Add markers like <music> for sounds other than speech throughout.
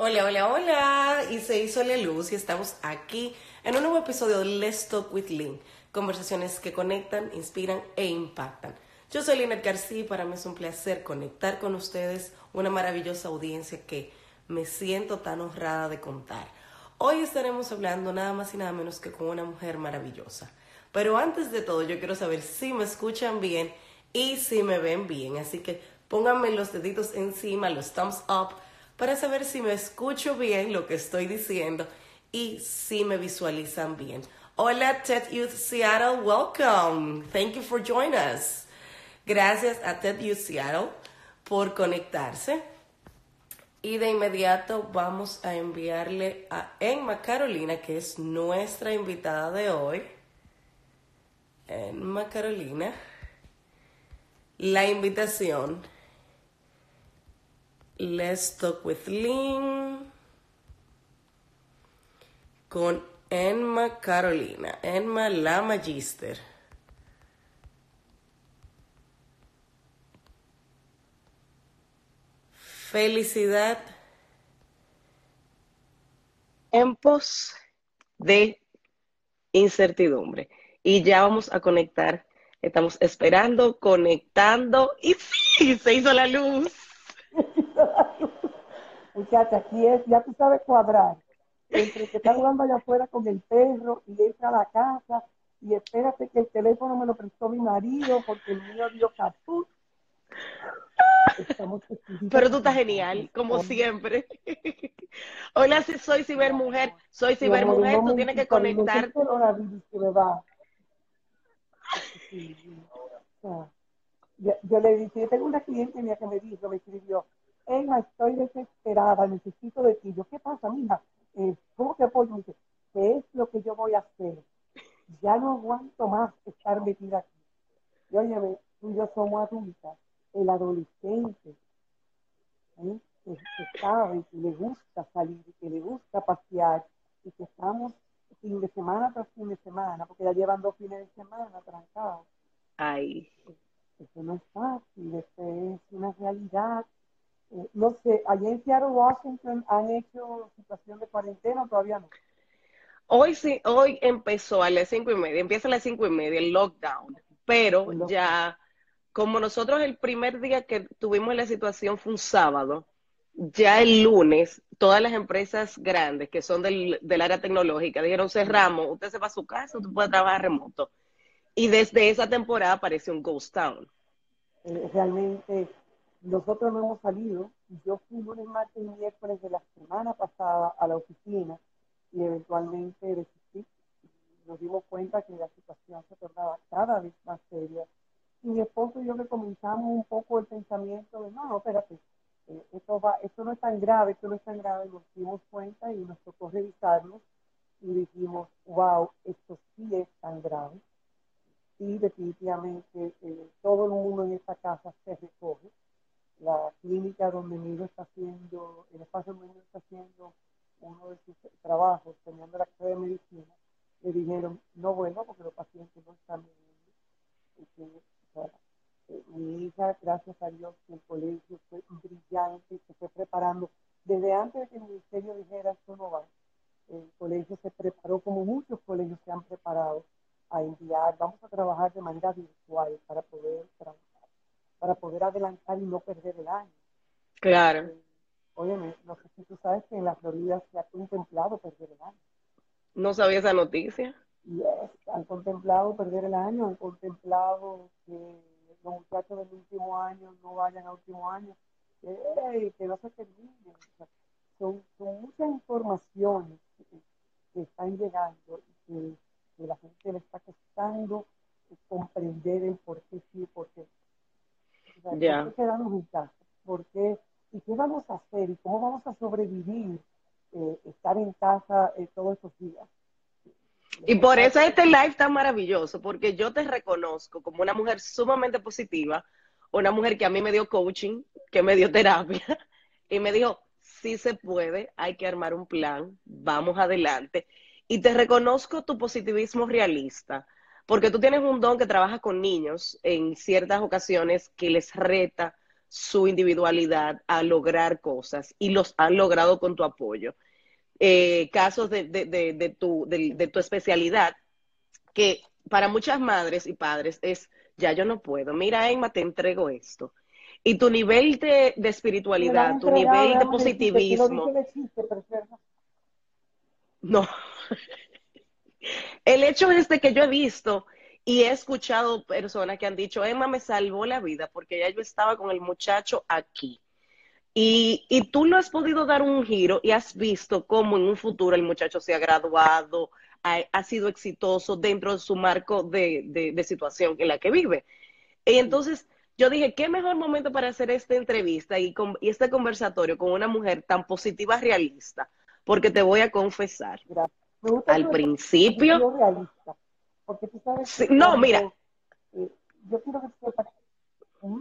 Hola, hola, hola. Y se hizo la luz y estamos aquí en un nuevo episodio de Let's Talk with Lynn. Conversaciones que conectan, inspiran e impactan. Yo soy Lynette García y para mí es un placer conectar con ustedes, una maravillosa audiencia que me siento tan honrada de contar. Hoy estaremos hablando nada más y nada menos que con una mujer maravillosa. Pero antes de todo, yo quiero saber si me escuchan bien y si me ven bien. Así que pónganme los deditos encima, los thumbs up para saber si me escucho bien lo que estoy diciendo y si me visualizan bien. Hola TED Youth Seattle, welcome. Thank you for joining us. Gracias a TED Youth Seattle por conectarse. Y de inmediato vamos a enviarle a Emma Carolina, que es nuestra invitada de hoy. Emma Carolina, la invitación Let's Talk with Lynn con Enma Carolina, Enma la Magister. Felicidad en pos de incertidumbre. Y ya vamos a conectar. Estamos esperando, conectando y sí, se hizo la luz. Muchacha, aquí es, ya tú sabes cuadrar. Entre que está jugando allá afuera con el perro y entra a la casa y espérate que el teléfono me lo prestó mi marido porque el mío dio caput. Pero tú estás genial, como siempre. <laughs> Hola, soy cibermujer, soy cibermujer, tú tienes que conectar. <laughs> Yo, le dije, yo tengo una cliente mía que me dijo, me escribió, Emma, estoy desesperada, necesito de ti. Yo, ¿qué pasa, mija? Eh, ¿Cómo te apoyo? Me dice, ¿qué es lo que yo voy a hacer? Ya no aguanto más estar metida aquí. Y oye, tú y yo somos adultas, el adolescente, ¿eh? que, sabe, que le gusta salir, que le gusta pasear, y que estamos fin de semana tras fin de semana, porque ya llevan dos fines de semana trancados. Ay. Eso no es fácil, eso es una realidad no sé, allá en Seattle, Washington, ¿han hecho situación de cuarentena o todavía no? Hoy sí, hoy empezó a las cinco y media, empieza a las cinco y media el lockdown, pero ya, como nosotros el primer día que tuvimos la situación fue un sábado, ya el lunes, todas las empresas grandes que son del, del área tecnológica dijeron cerramos, usted se va a su casa, usted puede trabajar remoto. Y desde esa temporada apareció un ghost town. Eh, realmente nosotros no hemos salido. Yo fui lunes, martes y miércoles de la semana pasada a la oficina y eventualmente desistí. Nos dimos cuenta que la situación se tornaba cada vez más seria. Y mi esposo y yo le comenzamos un poco el pensamiento de, no, no, espérate, eh, esto, va, esto no es tan grave, esto no es tan grave. Nos dimos cuenta y nos tocó revisarnos y dijimos, wow, esto sí es tan grave. Y definitivamente eh, todo el mundo en esta casa se recoge la clínica donde mi hijo está haciendo, el espacio donde mi hijo está haciendo uno de sus trabajos, teniendo la carrera de medicina, le dijeron, no vuelva porque los pacientes no están. Eh, mi hija, gracias a Dios, el colegio fue brillante, se fue preparando. Desde antes de que el ministerio dijera, esto no va, el colegio se preparó como muchos colegios se han preparado a enviar, vamos a trabajar de manera virtual para poder trabajar para poder adelantar y no perder el año. Claro. Eh, óyeme, no sé si tú sabes que en la Florida se ha contemplado perder el año. No sabía esa noticia. Yes, han contemplado perder el año, han contemplado que los muchachos del último año no vayan al último año, que, que no se termine. son, son muchas informaciones que, están llegando y que, la gente le está costando comprender el por qué sí y por qué ¿Por qué quedamos en casa? ¿Por qué? ¿Y qué vamos a hacer? ¿Y cómo vamos a sobrevivir eh, estar en casa eh, todos estos días? Y por eso este live tan maravilloso, porque yo te reconozco como una mujer sumamente positiva, una mujer que a mí me dio coaching, que me dio terapia, <laughs> y me dijo, sí se puede, hay que armar un plan, vamos adelante. Y te reconozco tu positivismo realista, porque tú tienes un don que trabaja con niños en ciertas ocasiones que les reta su individualidad a lograr cosas y los han logrado con tu apoyo. Eh, casos de, de, de, tu, de, tu especialidad, que para muchas madres y padres es, ya yo no puedo, mira Emma, te entrego esto. Y tu nivel de, espiritualidad, tu nivel de positivismo. No. El hecho es de que yo he visto y he escuchado personas que han dicho, Emma me salvó la vida porque ya yo estaba con el muchacho aquí. Y, y, tú lo has podido dar un giro y has visto cómo en un futuro el muchacho se ha graduado, ha, sido exitoso dentro de su marco de, de, situación en la que vive. Y entonces yo dije, qué mejor momento para hacer esta entrevista y, con, y este conversatorio con una mujer tan positiva, realista, porque te voy a confesar, al principio... no, mira. Eh, yo quiero que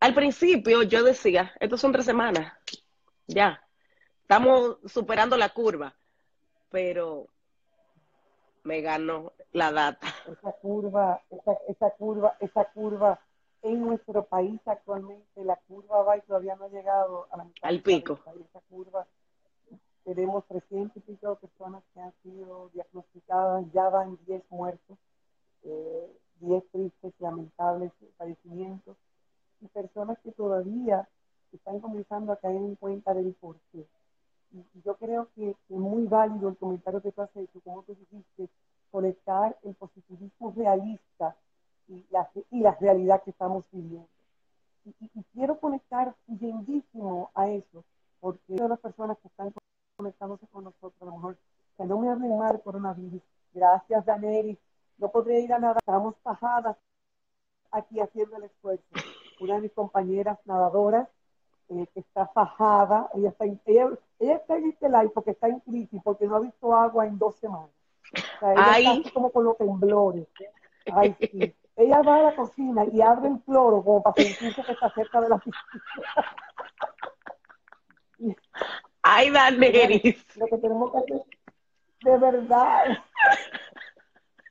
Al principio yo decía, estos son tres semanas, ya, estamos superando la curva, pero me ganó la data. Esa curva, esa, esa curva, esa curva en nuestro país actualmente, la curva va y todavía no ha llegado a la al pico. Esa curva tenemos 300 y pico personas que han sido diagnosticadas, ya van 10 muertos, eh, 10 tristes y lamentables fallecimientos, y personas que todavía están comenzando a caer en cuenta del porqué. Y, yo creo que, es muy válido el comentario que tú has hecho, como tú dijiste, conectar el positivismo realista y la, y la realidad que estamos viviendo. Y, y quiero conectar lindísimo a eso, porque todas las personas que están conectándose con nosotros, a lo mejor que no me hablen mal coronavirus. Gracias, Daneri. No podría ir a nada. Estamos bajadas aquí haciendo el esfuerzo. Una de mis compañeras nadadoras eh, que está fajada, ella está, ella, ella está en este live porque está en crisis, porque no ha visto agua en dos semanas. O sea, ella está como con los temblores. Ay, sí. Ella va a la cocina y abre el cloro como para sentirse que está cerca de la piscina. Ay, Daneris. Lo que tenemos que hacer, de verdad.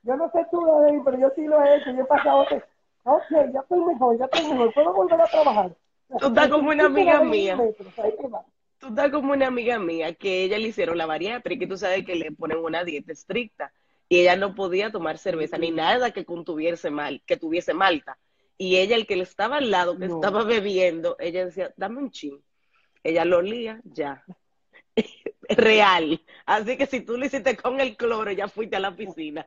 Yo no sé tú, Daneris, pero yo sí lo he hecho. Yo he pasado que, ok, ya estoy mejor, ya estoy mejor, puedo volver a trabajar. Tú estás como una amiga mía. Tú estás como una amiga mía que ella le hicieron la bariátrica y tú sabes que le ponen una dieta estricta y ella no podía tomar cerveza ni nada que contuviese mal, que tuviese malta. Y ella, el que le estaba al lado, que estaba bebiendo, ella decía, dame un chin. Ella lo olía, ya. Real. Así que si tú lo hiciste con el cloro, ya fuiste a la piscina.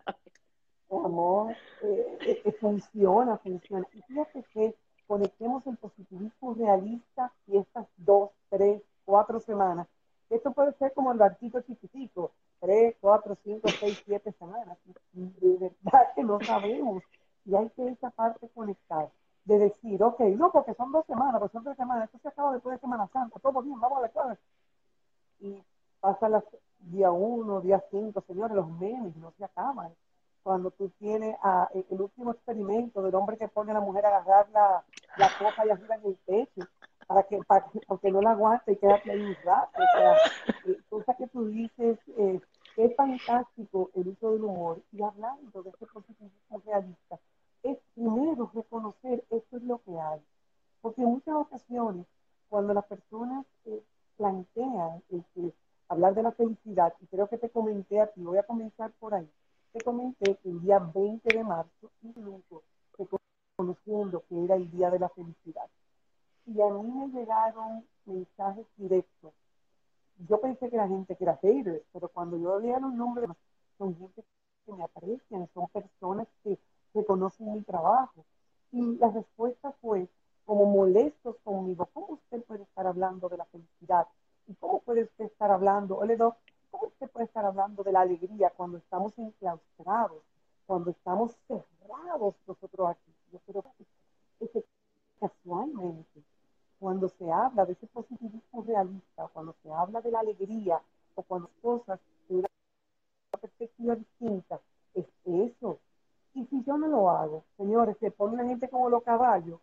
Amor, eh, eh, funciona, funciona. Y fíjate que conectemos el positivismo realista y estas dos, tres, cuatro semanas. Esto puede ser como el barquito chiquitico, tres, cuatro, cinco, seis, siete semanas. De verdad que no sabemos. Y hay que esa parte conectada. De decir, ok, no, porque son dos semanas, pues son tres semanas, esto se acaba después de Semana Santa, todo bien, vamos a la clase y pasa las día uno, día cinco, señores, los memes no se acaban. Cuando tú tienes a, eh, el último experimento del hombre que pone a la mujer a agarrar la, la copa y arriba en el pecho, para que, para porque no la aguante y quédate ahí un rato. O sea, eh, cosa que tú dices, eh, es fantástico el uso del humor. Y hablando de este positivismo realista, es primero reconocer esto es lo que hay. Porque en muchas ocasiones, cuando las personas eh, plantea este, hablar de la felicidad, y creo que te comenté a ti, voy a comenzar por ahí, te comenté que el día 20 de marzo, incluso conociendo que era el día de la felicidad. Y a mí me llegaron mensajes directos. Yo pensé que la gente que era haters, pero cuando yo veía los nombres, son gente que me aprecian, son personas que reconocen mi trabajo. Y la respuesta fue, como molestos conmigo. ¿Cómo usted puede estar hablando de la felicidad? ¿Y cómo puede usted estar hablando, Oledo, cómo usted puede estar hablando de la alegría cuando estamos enclaustrados, cuando estamos cerrados nosotros aquí? Yo creo que casualmente, cuando se habla de ese positivismo realista, cuando se habla de la alegría, o cuando cosas de una perspectiva distinta, es eso. Y si yo no lo hago, señores, se pone la gente como los caballos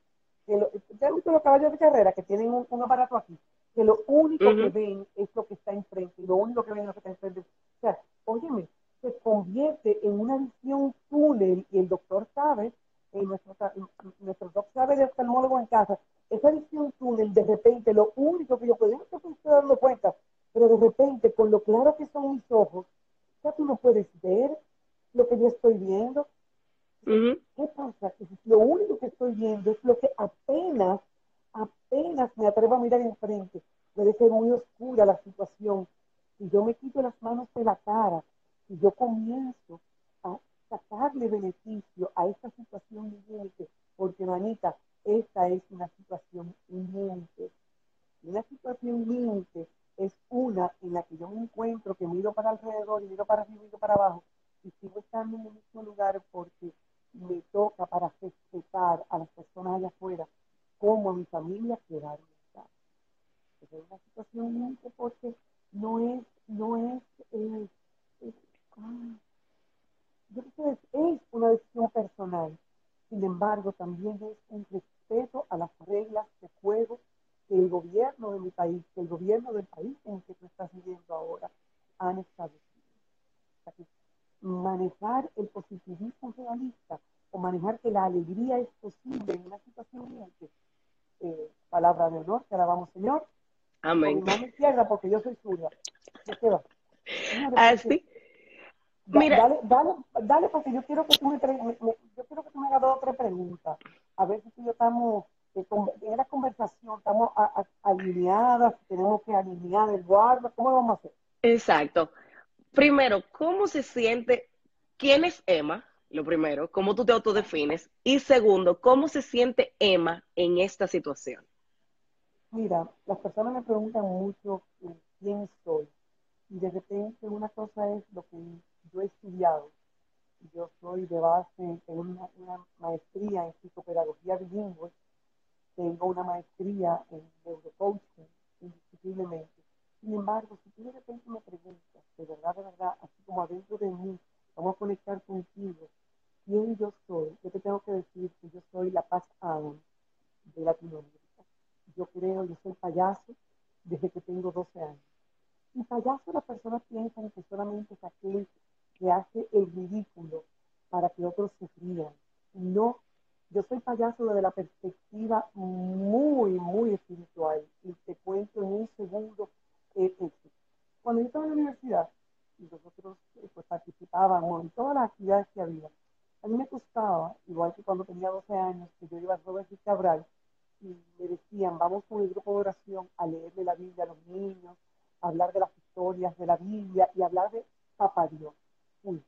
que lo, ¿ya visto los caballos de carrera que tienen un, aparato aquí? Que lo único que ven es lo que está enfrente, y lo único que ven es lo que está enfrente. O sea, óyeme, se convierte en una visión túnel, y el doctor sabe, nuestro, nuestro doctor sabe de oftalmólogo en casa, esa visión repente lo único que yo puedo, no estoy dando cuenta, pero de repente con lo claro que son mis ojos, ya tú no puedes ver lo que yo estoy viendo. ¿Qué pasa? Lo único que estoy viendo es lo que apenas, apenas me atrevo a mirar enfrente. Puede ser muy oscura la situación. Y yo me quito las manos de la cara y yo comienzo a sacarle beneficio a esta situación límite, porque manita, esta es una situación límite. Una situación límite es una en la que yo me encuentro, que miro para alrededor y miro para arriba y miro para abajo, y sigo estando en el mismo lugar porque me toca para respetar a las personas allá afuera como a mi familia quedaron estar. Es una situación límite porque no es, no es, eh, ah, yo creo que es una decisión personal. Sin embargo, también es un respeto a las reglas de juego que el gobierno de mi país, que el gobierno del país en que tú estás viviendo ahora, han establecido. manejar el positivismo realista o manejar que la alegría es posible en una situación límite, eh, palabra de honor, que alabamos Señor. Amén. No me izquierda porque yo soy suya. ¿Qué va? Así. Mira. Dale, dale, dale, porque yo quiero que tú me, me, yo quiero que tú me hagas dos o tres preguntas. A ver si tú y yo estamos en la conversación, estamos alineadas, tenemos que alinear el guarda, ¿cómo lo vamos a hacer? Exacto. Primero, ¿cómo se siente? ¿Quién es Emma? Lo primero, ¿cómo tú te autodefines? Y segundo, ¿cómo se siente Emma en esta situación? Mira, las personas me preguntan mucho quién soy. Y de repente una cosa es lo que yo he estudiado. Yo soy de base en una, maestría en psicopedagogía bilingüe tengo una maestría en neurocoaching, indiscutiblemente. Sin embargo, si tú de repente me preguntas, de verdad, de verdad, así como adentro de mí, vamos a conectar contigo, quién yo soy, yo te tengo que decir que yo soy la Paz Adam de Latinoamérica. Yo creo, yo soy payaso desde que tengo 12 años. Y payaso las personas piensan que solamente es aquel que hace el ridículo para que otros se. No yo soy payaso desde la perspectiva muy, muy espiritual. Y te cuento en un segundo eh, Cuando yo estaba en la universidad, y nosotros eh, pues, participábamos en todas las actividades que había, a mí me costaba, igual que cuando tenía 12 años, que yo iba a Robert y Cabral, y me decían, vamos con el grupo de oración a leerle la Biblia a los niños, a hablar de las historias de la Biblia y hablar de Papá Dios. Uy,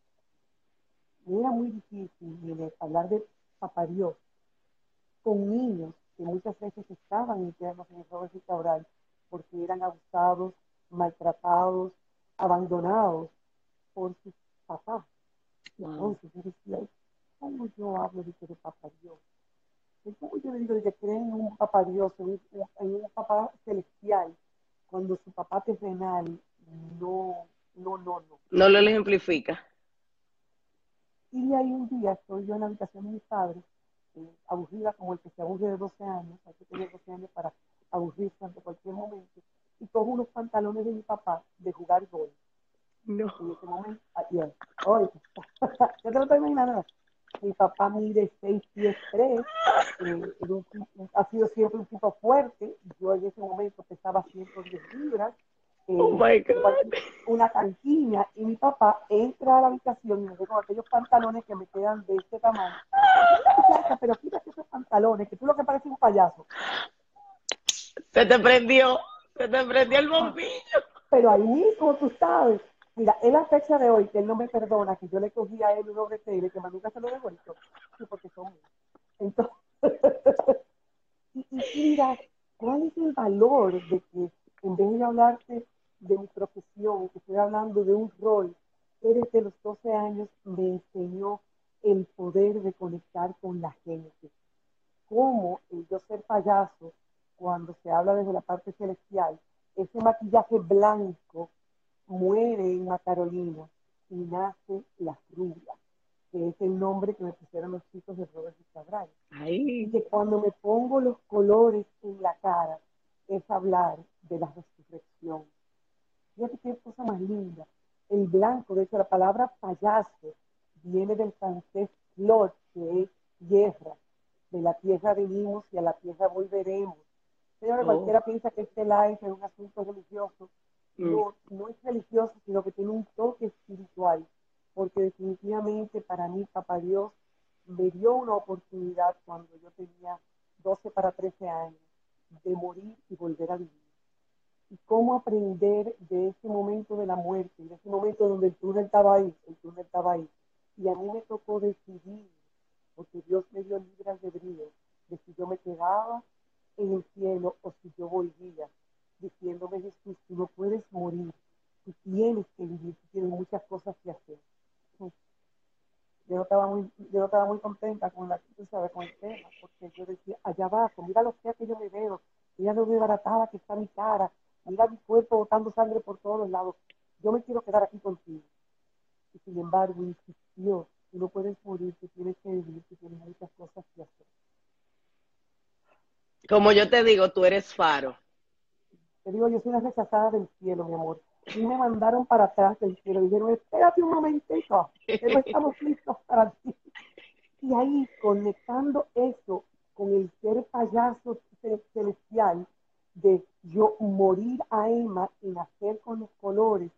me era muy difícil hablar de papá Dios, con niños que muchas veces estaban internos en el Robert Cabral porque eran abusados, maltratados, abandonados por sus papás. Entonces yo decía, ¿cómo yo hablo de que de papá Dios? ¿Cómo yo le digo de que creen en un papá Dios, en un, papá celestial, cuando su papá terrenal no, no, no, no? No lo ejemplifica. Y de ahí un día estoy yo en la habitación de mis padres, eh, aburrida como el que se aburre de 12 años, hay que tener 12 años para aburrirse ante cualquier momento, y cojo unos pantalones de mi papá de jugar gol. No. En ese momento, ayer, hoy, <laughs> ya te lo estoy imaginando. Mi papá mide 6 pies 3, eh, ha sido siempre un tipo fuerte, yo en ese momento pesaba 110 libras, oh una cantina y mi papá entra a la habitación y me ve con aquellos pantalones que me quedan de este tamaño. Pero quítate esos pantalones, que tú lo que pareces un payaso. Se te prendió, se te prendió el bombillo. Pero ahí, como tú sabes, mira, es la fecha de hoy que él no me perdona, que yo le cogí a él un OBT que nunca se lo devuelto. Porque son Entonces, <laughs> y, y mira, ¿cuál es el valor de que en vez de hablarte de mi profesión, que estoy hablando de un rol que desde los 12 años me enseñó el poder de conectar con la gente. Cómo el yo ser payaso, cuando se habla desde la parte celestial, ese maquillaje blanco muere en la Carolina y nace la rubia, que es el nombre que me pusieron los chicos de Robert Cabral. Y que cuando me pongo los colores en la cara, es hablar de la resurrección, Fíjate qué cosa más linda. El blanco, de hecho, la palabra payaso viene del francés flor, que es tierra. De la tierra venimos y a la tierra volveremos. Señores, Oh. cualquiera piensa que este live es un asunto religioso. Mm. No, es religioso, sino que tiene un toque espiritual, porque definitivamente para mí, Papá Dios me dio una oportunidad cuando yo tenía 12 para 13 años de morir y volver a vivir. Y cómo aprender de ese momento de la muerte, de ese momento donde el túnel estaba ahí, el túnel estaba ahí. Y a mí me tocó decidir, porque Dios me dio libre albedrío, de si yo me quedaba en el cielo o si yo volvía, diciéndome Jesús, tú no puedes morir, tú tienes que vivir, tú tienes muchas cosas que hacer. Yo no estaba muy, yo estaba muy contenta con la, sabes, con el tema, porque yo decía, allá abajo, mira lo que yo me veo, mira lo desbaratada que está mi cara, mira mi cuerpo botando sangre por todos los lados, yo me quiero quedar aquí contigo. Y sin embargo, insistió, tú no puedes morir, tú tienes que vivir, tú tienes muchas cosas que hacer. Como yo te digo, tú eres faro. Te digo, yo soy una rechazada del cielo, mi amor. Y me mandaron para atrás del cielo. Dijeron, espérate un momentito, que no estamos listos para ti. Y ahí, conectando eso con el ser payaso ce- celestial, de yo morir a Emma y nacer con los colores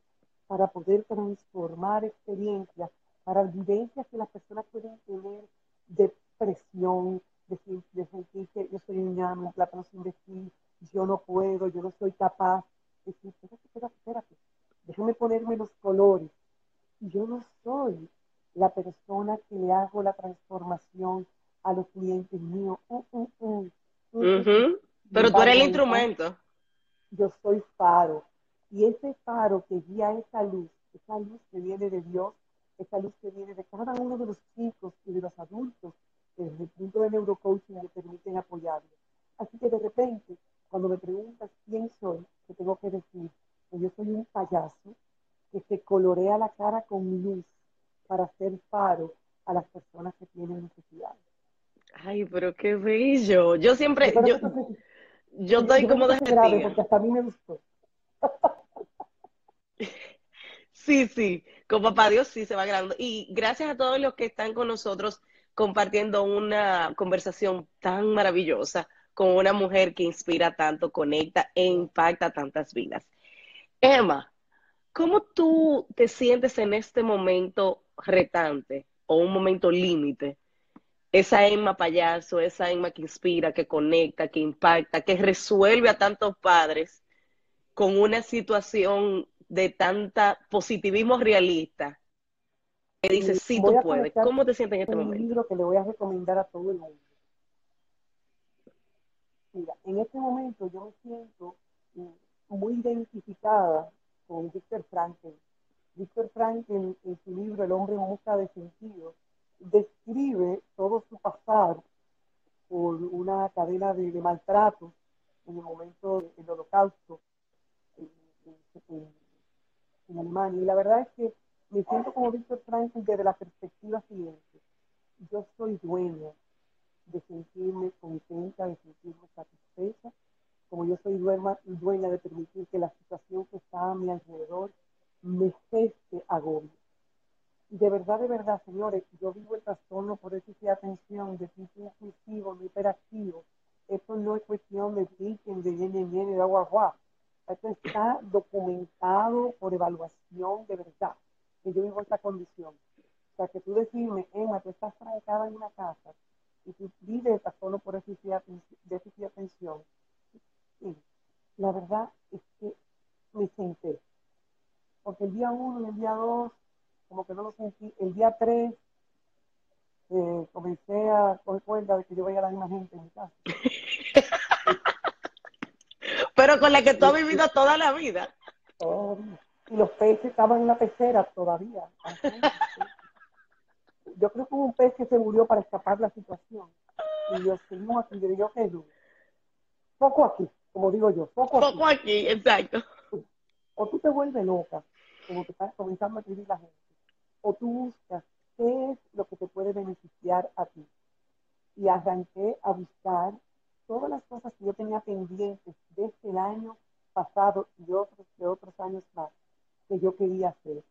para poder transformar experiencias, para vivencias que las personas pueden tener de presión, de, sen- de sentir que yo soy un ñame, un plátano sin vestir, yo no puedo, yo no soy capaz. Decir, espérate, espérate, espérate, déjame ponerme los colores. Y yo no soy la persona que le hago la transformación a los clientes míos. Mm, mm. Ujú. Pero tú eres el instrumento. yo soy faro. Y ese faro que guía esa luz, esa luz que viene de Dios, esa luz que viene de cada uno de los chicos y de los adultos, que desde el punto de neurocoaching me permiten apoyarlos. Así que de repente, cuando me preguntas quién soy, te tengo que decir que yo soy un payaso que se colorea la cara con luz para hacer faro a las personas que tienen necesidades. Ay, pero qué bello. Yo siempre, Yo estoy yo como es grave, porque hasta a mí me gustó. Sí, sí, con papá Dios sí se va grabando. Y gracias a todos los que están con nosotros compartiendo una conversación tan maravillosa con una mujer que inspira tanto, conecta e impacta tantas vidas. Emma, ¿cómo tú te sientes en este momento retante o un momento límite? Esa Emma payaso, esa Emma que inspira, que conecta, que impacta, que resuelve a tantos padres con una situación de tanta positivismo realista que dice, sí, tú puedes. ¿Cómo te sientes en este un momento? libro que le voy a recomendar a todo el mundo. Mira, en este momento yo me siento mm, muy identificada con Víctor Frankl. Víctor Frankl, en, su libro El hombre en busca de sentido, describe todo su pasar por una cadena de, de maltratos en el momento del holocausto en, en- en Alemania. Y la verdad es que me siento como Víctor Frankl desde la perspectiva siguiente. Yo soy dueña de sentirme contenta, de sentirme satisfecha, como yo soy dueña, dueña de permitir que la situación que está a mi alrededor me geste agobio. De verdad, de verdad, señores, yo vivo el trastorno por déficit de atención, de tipo impulsivo, no hiperactivo. Esto no es cuestión de piquen, de ñe, ñe, de agua, agua. Esto está documentado por evaluación de verdad, que yo vivo esta condición. O sea, que tú decirme, Emma, tú estás trancada en una casa y tú vives trastorno por déficit de atención. Sí, la verdad es que me senté. Porque el día uno y el día dos, como que no lo sentí. El día tres, eh, comencé a coger cuenta de que yo veía a la misma gente en mi casa. <laughs> Pero con la que tú has vivido toda la vida. Y los peces estaban en la pecera todavía. Ajá. <laughs> Yo creo que hubo un pez que se murió para escapar de la situación. Y yo seguimos aquí, yo digo que no. Poco aquí, como digo yo, poco aquí. Poco aquí, exacto. O tú te vuelves loca, como te estás comenzando a escribir la gente, o tú buscas qué es lo que te puede beneficiar a ti. Y arranqué a buscar todas las cosas que yo tenía pendientes desde el año pasado y otros de otros años más que yo quería hacer.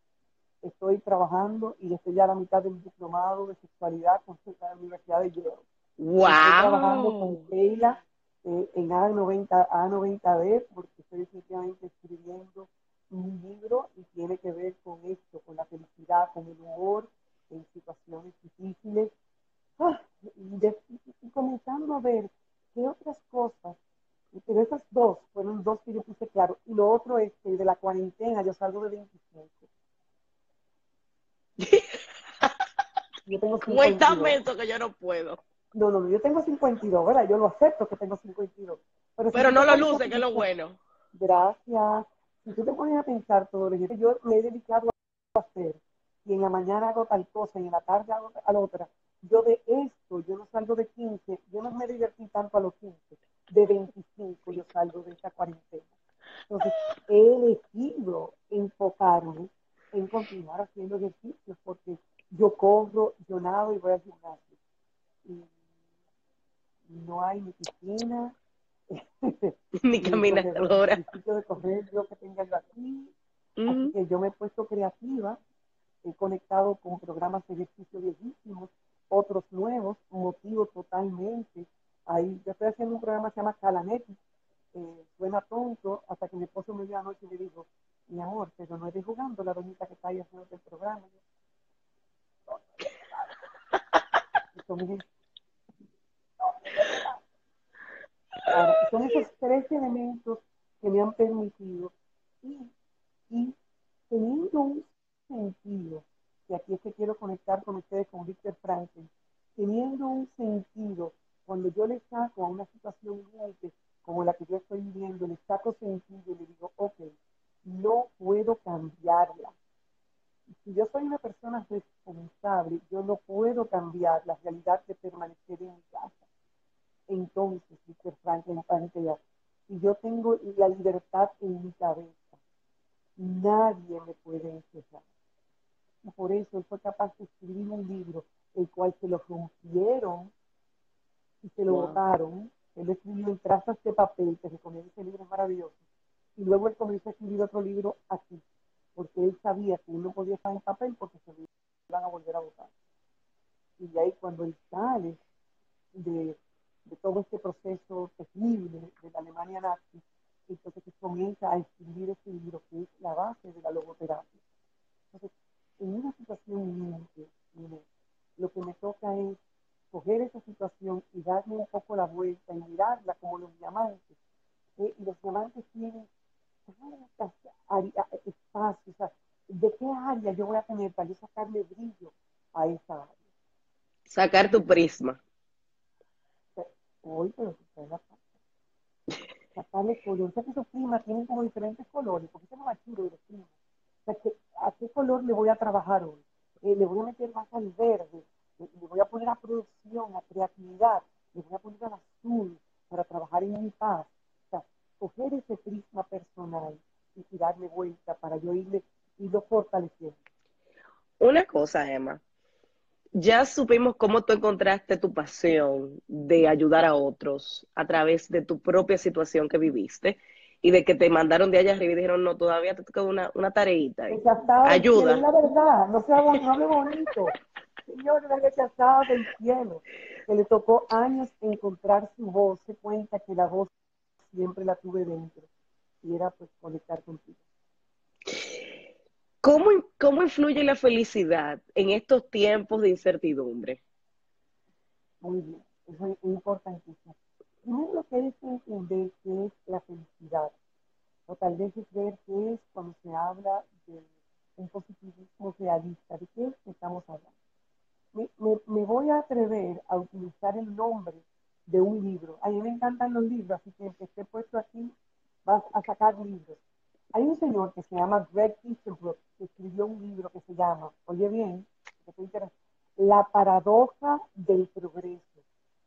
Estoy trabajando y estoy ya a la mitad del diplomado de sexualidad con la Universidad de Yale. Estoy trabajando ¡Wow! con Keila eh, en A90, A90B, porque estoy definitivamente escribiendo un libro y tiene que ver con esto, con la felicidad, con el humor en situaciones difíciles. Ah, y, comenzando a ver qué otras cosas, pero esas dos fueron dos que yo puse claro. Y lo otro es que de la cuarentena yo salgo de 25. <laughs> yo tengo 52. Cuéntame eso que yo no puedo. No, no, yo tengo 52, ¿verdad? Yo lo acepto que tengo 52. Pero, pero no lo luce, que es lo bueno. Gracias. Si tú te pones a pensar todo lo que yo me he dedicado a hacer, y en la mañana hago tal cosa y en la tarde hago a la otra, yo de esto, yo no salgo de 15, yo no me divertí tanto a los 15, de 25 yo salgo de esta cuarentena. Entonces, he elegido enfocarme en continuar haciendo ejercicios porque yo corro, yo nado y voy al gimnasio. Y no hay ni piscina, <laughs> ni <laughs> caminadora. de correr yo que tenga yo aquí. Así que yo me he puesto creativa, he conectado con programas de ejercicio viejísimos, otros nuevos, motivo totalmente. Ahí yo estoy haciendo un programa que se llama Calanetti, eh, suena tonto, hasta que mi esposo me dio anoche y me dijo, mi amor, pero no eres jugando la doñita que está ahí haciendo el programa. son esos tres elementos que me han permitido y, y teniendo un sentido, que aquí es que quiero conectar con ustedes, con Víctor Franklin, teniendo un sentido, cuando yo le saco a una situación como la que yo estoy viviendo, le saco sentido y le digo, ok, no puedo cambiarla. Si yo soy una persona responsable, yo no puedo cambiar la realidad de permanecer en mi casa entonces, Mr. Franklin plantea, si yo tengo la libertad en mi cabeza, nadie me puede encerrar. Y por eso él fue capaz de escribir un libro, el cual se lo rompieron y se lo botaron. Él escribió en trazas de papel, que recomiendo ese libro es maravilloso. Y luego él a escribir otro libro aquí, porque él sabía que uno podía estar en papel porque se iban a volver a votar. Y de ahí cuando él sale de de todo este proceso terrible de la Alemania nazi, entonces comienza a escribir este libro que es la base de la logoterapia. Entonces, en una situación límite, lo que me toca es coger esa situación y darle un poco la vuelta y mirarla como los diamantes. ¿eh? Y los diamantes tienen tantas espacios, o sea, ¿de qué área yo voy a tener para yo sacarle brillo a esa área? Sacar tu prisma hoy, pero que Sacarle color. O sea que sus primas tienen como diferentes colores, porque se no va chulo de los primas. O sea, ¿a qué color le voy a trabajar hoy? Eh, le voy a meter más al verde, le, voy a poner a producción, a creatividad, le voy a poner al azul para trabajar en mi paz. O sea, coger ese prisma personal y darle vuelta para yo irle, irlo fortaleciendo. Una cosa, Emma, ya supimos cómo tú encontraste tu pasión de ayudar a otros a través de tu propia situación que viviste y de que te mandaron de allá arriba y dijeron, no, todavía te toca una, una tareita. Ayuda. Es la verdad, no sea no bonito. Señor, la rechazada del cielo, que le tocó años encontrar su voz, se cuenta que la voz siempre la tuve dentro y era pues conectar contigo. ¿Cómo, ¿Cómo influye la felicidad en estos tiempos de incertidumbre? Muy bien, eso es importantísimo. Primero lo que es entender qué es la felicidad, o tal vez es ver qué es cuando se habla de un positivismo realista, de qué estamos hablando. Me, me, voy a atrever a utilizar el nombre de un libro. A mí me encantan los libros, así que el que esté puesto aquí vas a sacar libros. Hay un señor que se llama Greg Easterbrook que escribió un libro que se llama, oye bien, La paradoja del progreso.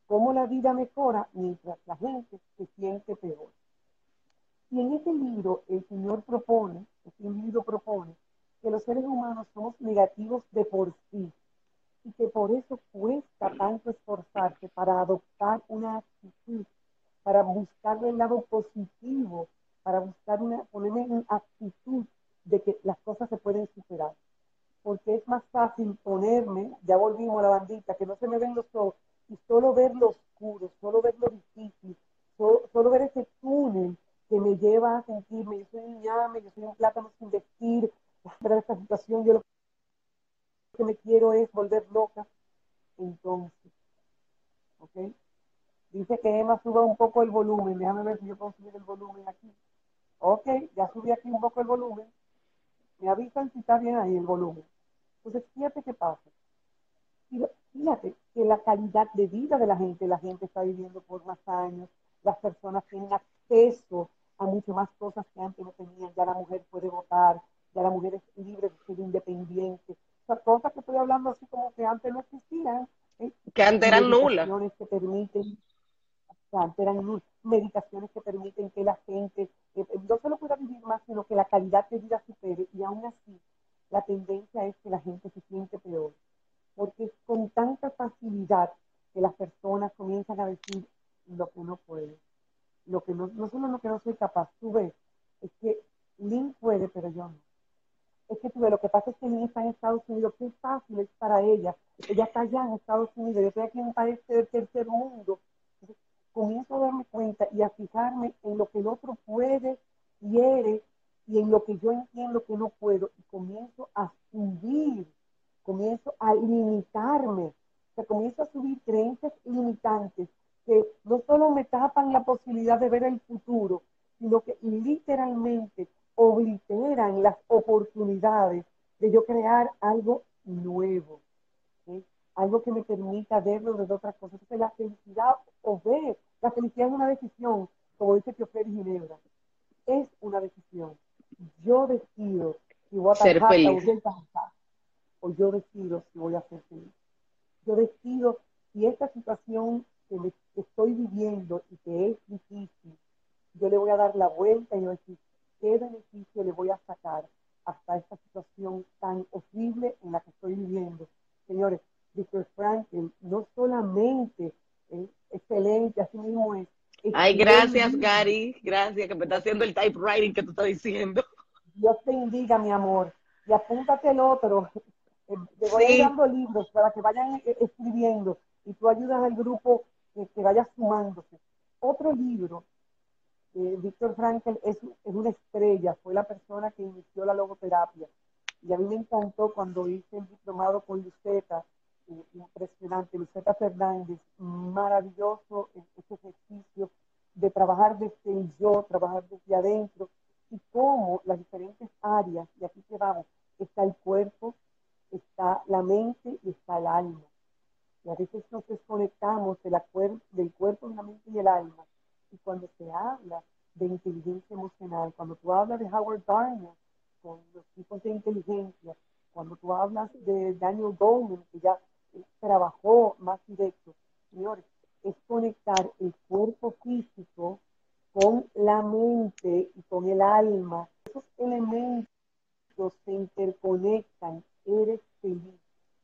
Cómo la vida mejora mientras la gente se siente peor. Y en ese libro el Señor propone, este libro propone, que los seres humanos somos negativos de por sí y que por eso cuesta tanto esforzarse para adoptar una actitud, para buscar el lado positivo para buscar una, ponerme en actitud de que las cosas se pueden superar. Porque es más fácil ponerme, ya volvimos a la bandita, que no se me ven los ojos, y solo ver lo oscuro, solo ver lo difícil, solo ver ese túnel que me lleva a sentirme, yo soy un ñame, yo soy un plátano sin vestir, pero esta situación yo lo que me quiero es volver loca. Entonces, ¿ok? Dice que Emma suba un poco el volumen, déjame ver si yo puedo subir el volumen aquí. Ok, ya subí aquí un poco el volumen. Me avisan si está bien ahí el volumen. Entonces, fíjate qué pasa. Fíjate que la calidad de vida de la gente, la gente está viviendo por más años, las personas tienen acceso a mucho más cosas que antes no tenían. Ya la mujer puede votar, ya la mujer es libre de ser independiente. Sea, cosas que estoy hablando así como que antes no existían. ¿eh? Que antes eran nulas. Que permiten, antes eran nulas. Medicaciones que permiten que la gente eh, eh, no solo pueda vivir más, sino que la calidad de vida supere. Y aún así, la tendencia es que la gente se siente peor. Porque es con tanta facilidad que las personas comienzan a decir lo que no puede. Lo que no, no solo lo que no soy capaz, tú ves, es que Lynn puede, pero yo no. Es que tú ves, lo que pasa es que Lynn está en Estados Unidos, qué fácil es para ella. Ella está allá en Estados Unidos, yo estoy aquí en un país del tercer mundo. Entonces, comienzo a darme cuenta y a fijarme en lo que el otro puede, quiere y en lo que yo entiendo que no puedo y comienzo a subir, comienzo a limitarme, o sea, comienzo a subir creencias limitantes que no solo me tapan la posibilidad de ver el futuro, sino que literalmente obliteran las oportunidades de yo crear algo nuevo, algo que me permita verlo desde otras cosas. Entonces, la felicidad o ver, la felicidad es una decisión, como dice Teofel Ginebra, es una decisión. Yo decido si voy a ser feliz. o yo decido si voy a ser feliz. Yo decido si esta situación que, estoy viviendo y que es difícil, yo le voy a dar la vuelta y yo decir, ¿qué beneficio le voy a sacar hasta esta situación tan horrible en la que estoy viviendo? Señores, Víctor Franklin no solamente es excelente, así mismo es. Ay, gracias, Gary. Gracias, que me está haciendo el typewriting que tú estás diciendo. Dios te indica, mi amor. Y apúntate el otro. Eh, te voy dando libros para que vayan eh, escribiendo y tú ayudas al grupo que, vaya sumándose. Otro libro, eh, Víctor Frankel es, es, una estrella, fue la persona que inició la logoterapia. Y a mí me encantó cuando hice el diplomado con Luceta, eh, impresionante, Luceta Fernández, maravilloso este ejercicio de trabajar desde el yo, trabajar desde adentro, y cómo las diferentes áreas, y aquí que vamos, está el cuerpo, está la mente y está el alma. Y a veces nos desconectamos de la del cuerpo, la mente y el alma. Cuando se habla de inteligencia emocional, cuando tú hablas de Howard Gardner con los tipos de inteligencia, cuando tú hablas de Daniel Goleman, que ya trabajó más directo, señores, es conectar el cuerpo físico con la mente y con el alma. Esos elementos se interconectan, eres feliz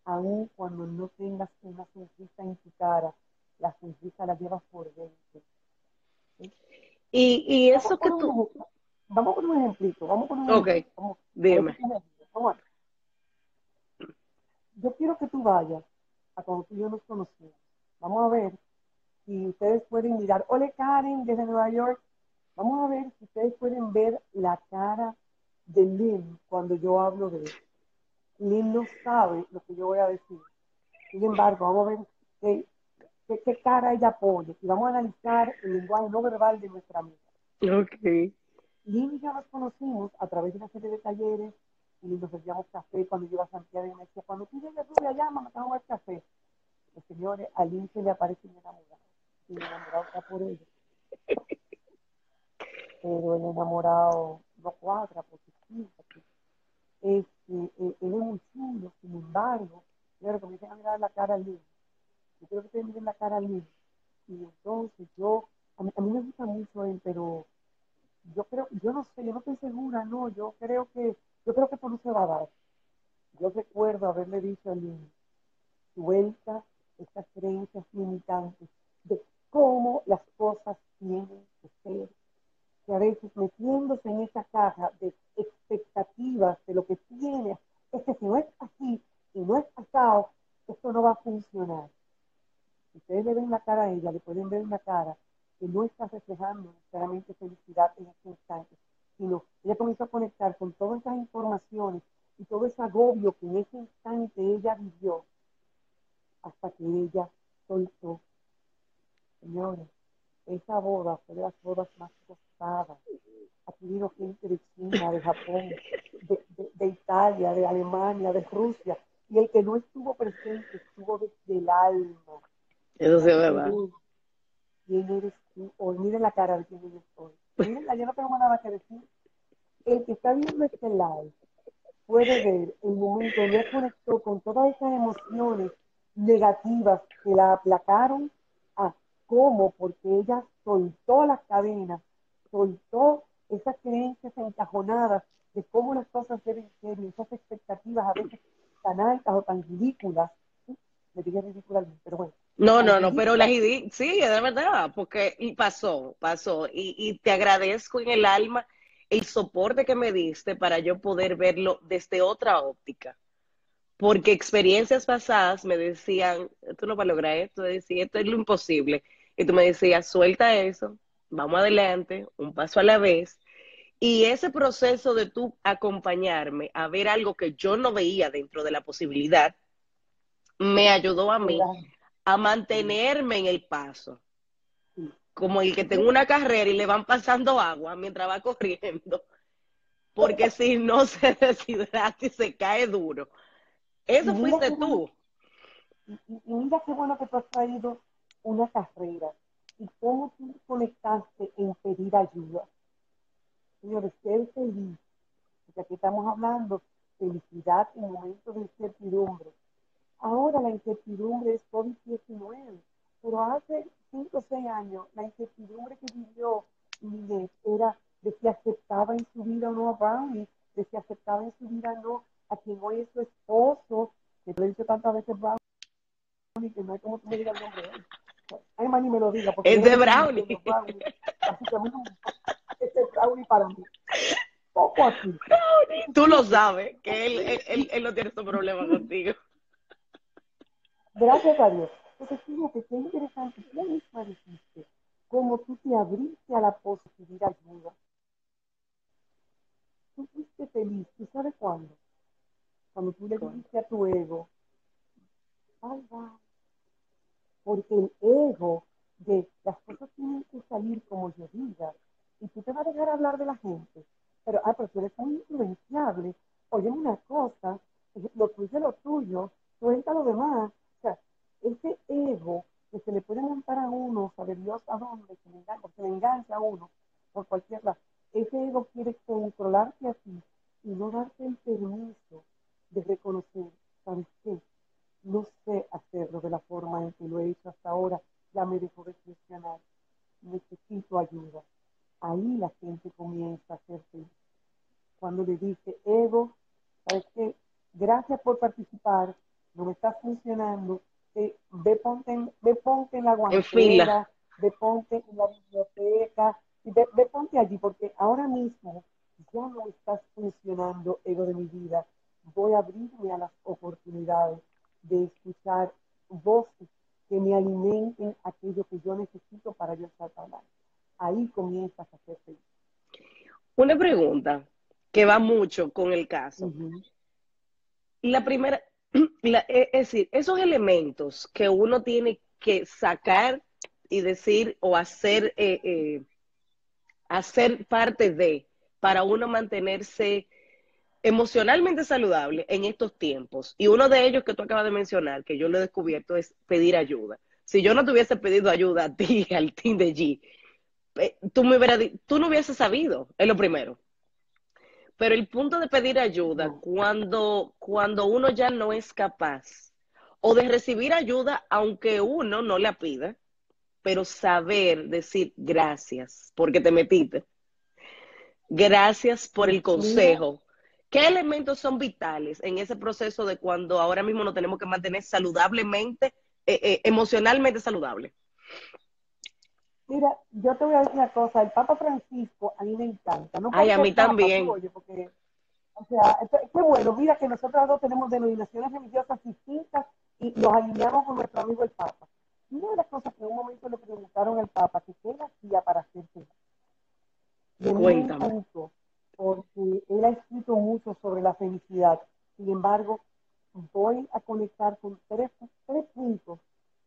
aun cuando no tengas una sonrisa en tu cara, la sonrisa la llevas por dentro. Y, y eso que tú... vamos con un ejemplito, vamos con un ejemplo. Ok, dime. Yo quiero que tú vayas a cuando tú y yo nos conocimos. Vamos a ver si ustedes pueden mirar. Ole Karen desde Nueva York. Vamos a ver si ustedes pueden ver la cara de Lynn cuando yo hablo de él. Lynn no sabe lo que yo voy a decir. Sin embargo, vamos a ver qué, qué, cara ella pone y vamos a analizar el lenguaje no verbal de nuestra amiga. Ok. Lynn y yo nos conocimos a través de una serie de talleres y nos hacíamos café cuando yo iba a Santiago y me decía, cuando tú llegues mamá, te vamos a café. Los señores, a Lynn se le aparece mi enamorado. Y el enamorado está por ella. Pero el enamorado no cuadra porque fíjate, es él es muy chulo, sin embargo, claro, comienzan a mirar la cara al niño. Yo creo que ustedes miren la cara niño. Y entonces yo, a mí, a mí, me gusta mucho él, pero yo creo, yo no sé, yo no estoy segura, no, yo creo que, yo creo que esto no se va a dar. Yo recuerdo haberle dicho al niño, suelta estas creencias limitantes de cómo las cosas tienen que ser. Que a veces metiéndose en esa caja de expectativas de lo que tiene, es que si no es así y no es pasado, esto no va a funcionar. Ustedes le ven la cara a ella, le pueden ver una cara que no está reflejando necesariamente felicidad en este instante, sino ella comenzó a conectar con todas esas informaciones y todo ese agobio que en ese instante ella vivió hasta que ella soltó. Señores, esa boda fue de las bodas más costadas. Aquí vino gente de China, de Japón, de, Italia, de Alemania, de Rusia. Y el que no estuvo presente estuvo desde el alma. Eso se ve, ¿Quién eres tú? O miren la cara de quién yo estoy. Miren, yo no tengo nada que decir. El que está viendo este live puede ver el momento en que conectó con todas esas emociones negativas que la aplacaron a cómo, porque ella soltó las cadenas, soltó esas creencias encajonadas de cómo las cosas deben ser y esas expectativas a veces tan altas o tan ridículas. Me dije ridículas, pero bueno. No, no, no, pero las sí, de verdad, porque y pasó, pasó. Y, y te agradezco en el alma el soporte que me diste para yo poder verlo desde otra óptica. Porque experiencias pasadas me decían, tú no vas a lograr esto, decía, esto es lo imposible. Y tú me decías, suelta eso, vamos adelante, un paso a la vez. Y ese proceso de tú acompañarme a ver algo que yo no veía dentro de la posibilidad, me ayudó a mí a mantenerme en el paso como el que tenga una carrera y le van pasando agua mientras va corriendo, porque si no <laughs> se deshidrata y se cae duro. Eso fuiste tú. Y, mira qué bueno que tú has traído una carrera y cómo tú conectaste en pedir ayuda. Señores, qué feliz, porque aquí estamos hablando felicidad en momentos de incertidumbre. Ahora la incertidumbre es COVID-19, pero hace cinco o seis años, la incertidumbre que vivió Inés era de si aceptaba en su vida o no a Brownie, de si aceptaba en su vida o no a quien hoy es su esposo, que lo he dicho tantas veces Brownie, que no hay como tú me digas el nombre de él. Ay, me lo diga. Porque es de Brownie. Así que a mí no este es Brownie para mí. Poco así. Brownie. Tú lo sabes, que él, él, él, no tiene estos problemas contigo. Gracias a Dios. Entonces, fíjate qué interesante, tú misma dijiste, cómo tú te abriste a la posibilidad de ayuda. Tú fuiste feliz, ¿tú sabes cuándo? Cuando tú le dijiste a tu ego, ay, va. Porque el ego de las cosas tienen que salir como yo diga, y tú te vas a dejar hablar de la gente, pero, ah, pero tú eres muy influenciable, oye una cosa, lo tuyo es lo tuyo, suelta lo demás, ese ego que se le puede montar a uno, saber Dios a dónde, se le engancha, se le engancha a uno por cualquier lado, ese ego quiere controlarte a ti y no darte el permiso de reconocer, ¿sabes qué? No sé hacerlo de la forma en que lo he hecho hasta ahora, ya me dejo de funcionar, necesito ayuda. Ahí la gente comienza a ser feliz. Cuando le dice, ego, ¿sabes qué? Gracias por participar, no me está funcionando, eh, ve, ponte en, ve ponte en la guantera, ve ponte en la biblioteca, y ve, ponte allí, porque ahora mismo ya no estás funcionando ego de mi vida. Voy a abrirme a las oportunidades de escuchar voces que me alimenten aquello que yo necesito para yo estar hablando. Ahí comienzas a hacer feliz. Una pregunta que va mucho con el caso. La primera, <clears throat> E, es decir, esos elementos que uno tiene que sacar y decir o hacer, eh, eh, hacer parte de para uno mantenerse emocionalmente saludable en estos tiempos. Y uno de ellos que tú acabas de mencionar, que yo lo he descubierto, es pedir ayuda. Si yo no te hubiese pedido ayuda a ti, <laughs> al team de G, tú, me hubieras, tú no hubieses sabido, es lo primero. Pero el punto de pedir ayuda, cuando, cuando uno ya no es capaz, o de recibir ayuda aunque uno no la pida, pero saber decir gracias porque te metiste. Gracias por el consejo. ¿Qué elementos son vitales en ese proceso de cuando ahora mismo nos tenemos que mantener saludablemente, eh, eh, emocionalmente saludable? Mira, yo te voy a decir una cosa, el Papa Francisco a mí me encanta. No Ay, a mí también. porque, o sea, qué bueno, mira que nosotros dos tenemos denominaciones religiosas distintas y nos alineamos con nuestro amigo el Papa. una de las cosas que en un momento le preguntaron al Papa, que qué hacía para hacerse Cuéntame. Porque él ha escrito mucho sobre la felicidad. Sin embargo, voy a conectar con tres, tres puntos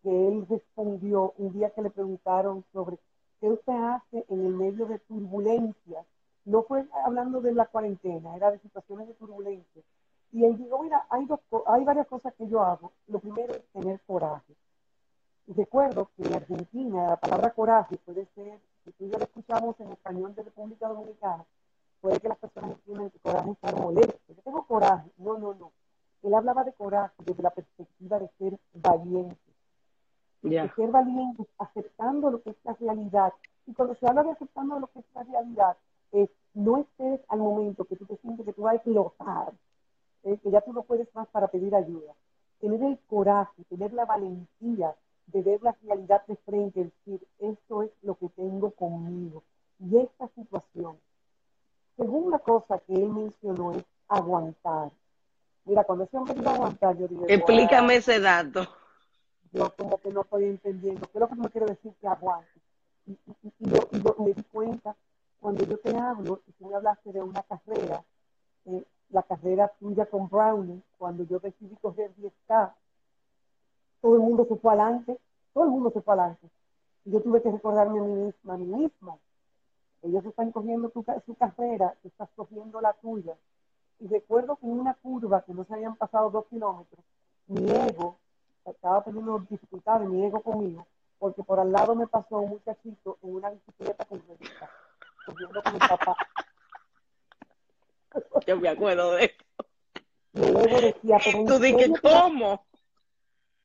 que él respondió un día que le preguntaron sobre qué usted hace en el medio de turbulencias. No fue hablando de la cuarentena, era de situaciones de turbulencia. Y él dijo, mira, hay, dos, hay varias cosas que yo hago. Lo primero es tener coraje. Y recuerdo que en Argentina la palabra coraje puede ser, si tú ya lo escuchamos en español de República Dominicana, puede que las personas entiendan que coraje es estar molesto. Yo tengo coraje. No, no, no. Él hablaba de coraje desde la perspectiva de ser valiente. Yeah. Ser valiente aceptando lo que es la realidad. Y cuando se habla de aceptando lo que es la realidad, es no estés al momento que tú te sientes que tú vas a explotar, eh, que ya tú no puedes más para pedir ayuda. Tener el coraje, tener la valentía de ver la realidad de frente, decir, esto es lo que tengo conmigo. Y esta situación. Segunda cosa que él mencionó es aguantar. Mira, cuando ese hombre dijo aguantar, yo dije, Explícame ese dato. Yo como que no estoy entendiendo. ¿Qué es lo que me quiere decir que aguante? Y, y, y, yo, y yo me di cuenta, cuando yo te hablo, y tú me hablaste de una carrera, eh, la carrera tuya con Brownie, cuando yo decidí correr 10K, todo el mundo se fue adelante, todo el mundo se fue adelante. Y yo tuve que recordarme a mí misma, a mí misma. Ellos están cogiendo tu, su carrera, tú estás cogiendo la tuya. Y recuerdo que en una curva que no se habían pasado dos kilómetros, mi ego, estaba teniendo dificultades, mi ego conmigo, porque por al lado me pasó un muchachito en una bicicleta con revista, corriendo con mi papá. <laughs> Yo me acuerdo de eso. Y el ego decía, pero ¿en Tú vas- ¿cómo?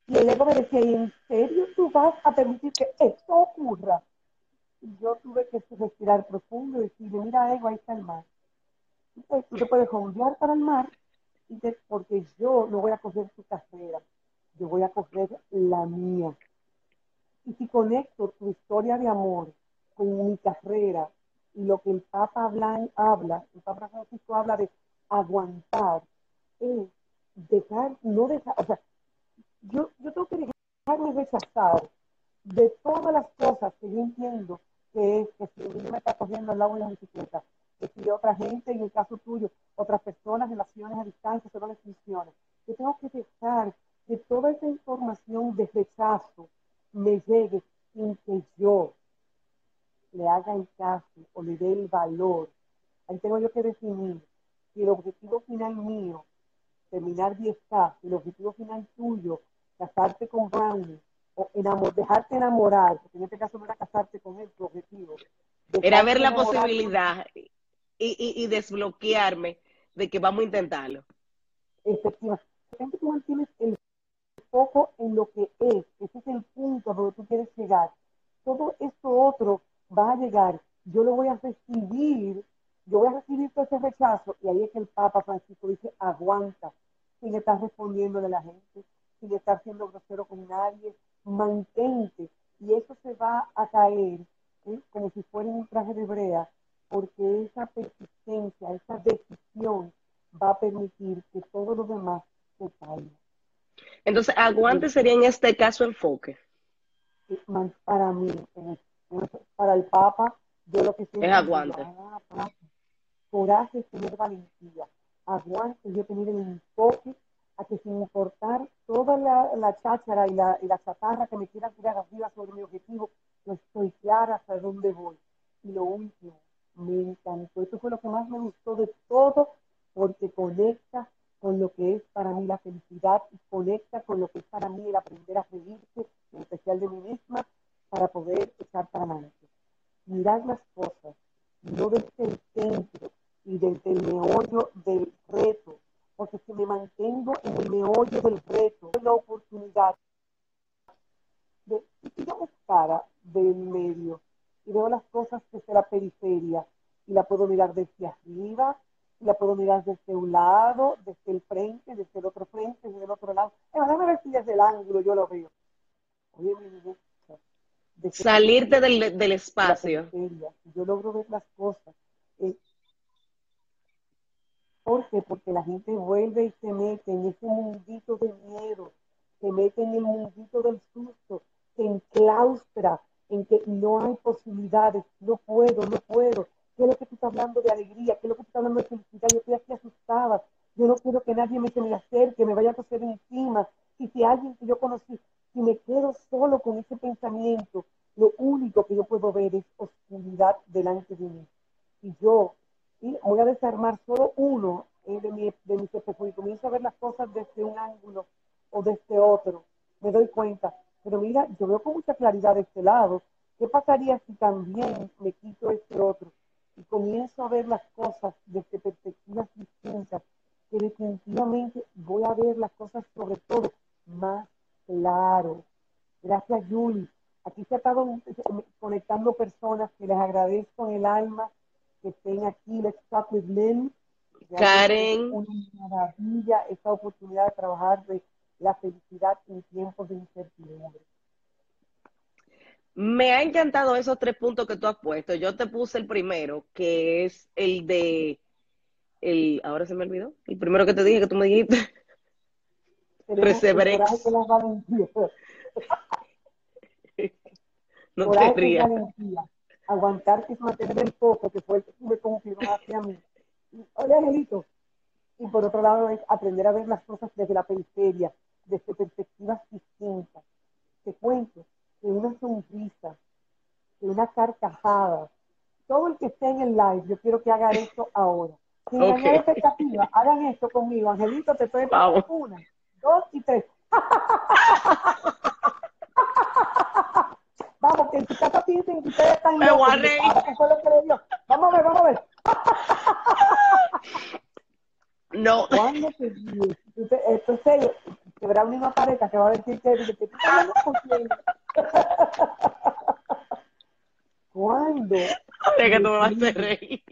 Y el ego me decía, ¿y en serio tú vas a permitir que esto ocurra? Y yo tuve que respirar profundo y decirle, mira, ego, ahí está el mar. Entonces, tú te puedes ondear para el mar, porque yo no voy a coger tu carrera, yo voy a coger la mía. Y si conecto tu historia de amor con mi carrera y lo que el Papa habla, habla el Papa Francisco habla de aguantar, es dejar, no dejar, o sea, yo, yo tengo que dejarme rechazar de todas las cosas que yo entiendo que es que si niño me está cogiendo al lado de la bicicleta, que si otra gente, en el caso tuyo, otras personas, relaciones a distancia, no les funciona. Yo tengo que dejar que toda esa información de rechazo me llegue sin que yo le haga el caso o le dé el valor. Ahí tengo yo que definir si el objetivo final mío, terminar 10K, si el objetivo final tuyo, casarte con Brownie, o enamor, dejarte enamorar, porque en este caso no era casarte con él, tu objetivo. Era ver la posibilidad y, y, y desbloquearme de que vamos a intentarlo. efectivamente. Tú mantienes el foco en lo que es, ese es el punto a donde tú quieres llegar. Todo esto otro va a llegar, yo lo voy a recibir, yo voy a recibir todo ese rechazo, y ahí es que el Papa Francisco dice, aguanta, sin estar respondiéndole a la gente, sin estar siendo grosero con nadie, mantente, y eso se va a caer ¿eh? como si fuera un traje de brea, porque esa persistencia, esa decisión va a permitir que todo lo demás se caiga. Entonces, aguante sería en este caso enfoque. Eh, Para mí, en- para el Papa, yo lo que siento Es aguante. coraje es tener valentía, aguante yo tener el enfoque a que sin importar toda la, la cháchara y la, y la chatarra que me quieran tirar arriba sobre mi objetivo, yo estoy clara hasta dónde voy. Y lo último, me encantó, esto fue lo que más me gustó de todo, porque conecta con lo que es para mí la felicidad y conecta con lo que es para mí el aprender a reírse, en especial de mí misma, para poder echar para adelante. Mirar las cosas, no desde el centro y desde el meollo del reto, porque si me mantengo en el meollo del reto, la oportunidad de si yo para del medio y veo las cosas desde la periferia y la puedo mirar desde arriba, y la puedo mirar desde un lado, el frente, desde el otro frente, desde el otro lado. Eh, déjame ver si desde el ángulo yo lo veo. Oye, desde Salirte del, del espacio. yo logro ver las cosas. Eh, ¿Por qué? Porque la gente vuelve y se mete en ese mundito de miedo, se mete en el mundito del susto, se enclaustra en que no hay posibilidades, no puedo, no puedo. ¿Qué es lo que tú estás hablando de alegría? ¿Qué es lo que tú estás hablando de felicidad? Yo estoy aquí asustada. Yo no quiero que nadie me, se me acerque, me vaya a coser encima. Y si alguien que yo conocí, si me quedo solo con ese pensamiento, lo único que yo puedo ver es oscuridad delante de mí. Y yo voy a desarmar solo uno de, mi, de mis espejos y comienzo a ver las cosas desde un ángulo o desde otro. Me doy cuenta. Pero mira, yo veo con mucha claridad de este lado. ¿Qué pasaría si también me quito este otro? Y comienzo a ver las cosas desde perspectivas distintas, definitivamente voy a ver las cosas sobre todo más claro. Gracias, Julie. Aquí se ha estado conectando personas que les agradezco en el alma que estén aquí. Let's talk with Lynn. Karen. Una maravilla esta oportunidad de trabajar de la felicidad en tiempos de incertidumbre. Me ha encantado esos tres puntos que tú has puesto. Yo te puse el primero, que es el de el ahora se me olvidó. El primero que te dije que tú me dijiste. Perseverancia. <laughs> no te rías. Aguantar que es mantener el foco, que fue el que tú me confirmaste a mí. Oye, Angelito. Y por otro lado es aprender a ver las cosas desde la periferia, desde perspectivas distintas. Te cuento que una sonrisa, de una carcajada, todo el que esté en el live, yo quiero que haga esto ahora. Sin okay. dañar expectativa, hagan esto conmigo. Angelito, te estoy esperando una, dos y tres. <laughs> vamos, que en tu casa piensen que ustedes están Me voy a reír. Eso es lo que le dio. Vamos a ver, vamos a ver. No. ¿Cuándo te? Esto es serio. Que verá una pareja que va a decir que, que, que tú estás. ¿Cuándo? Ahora <laughs> que tú me vas a hacer reír.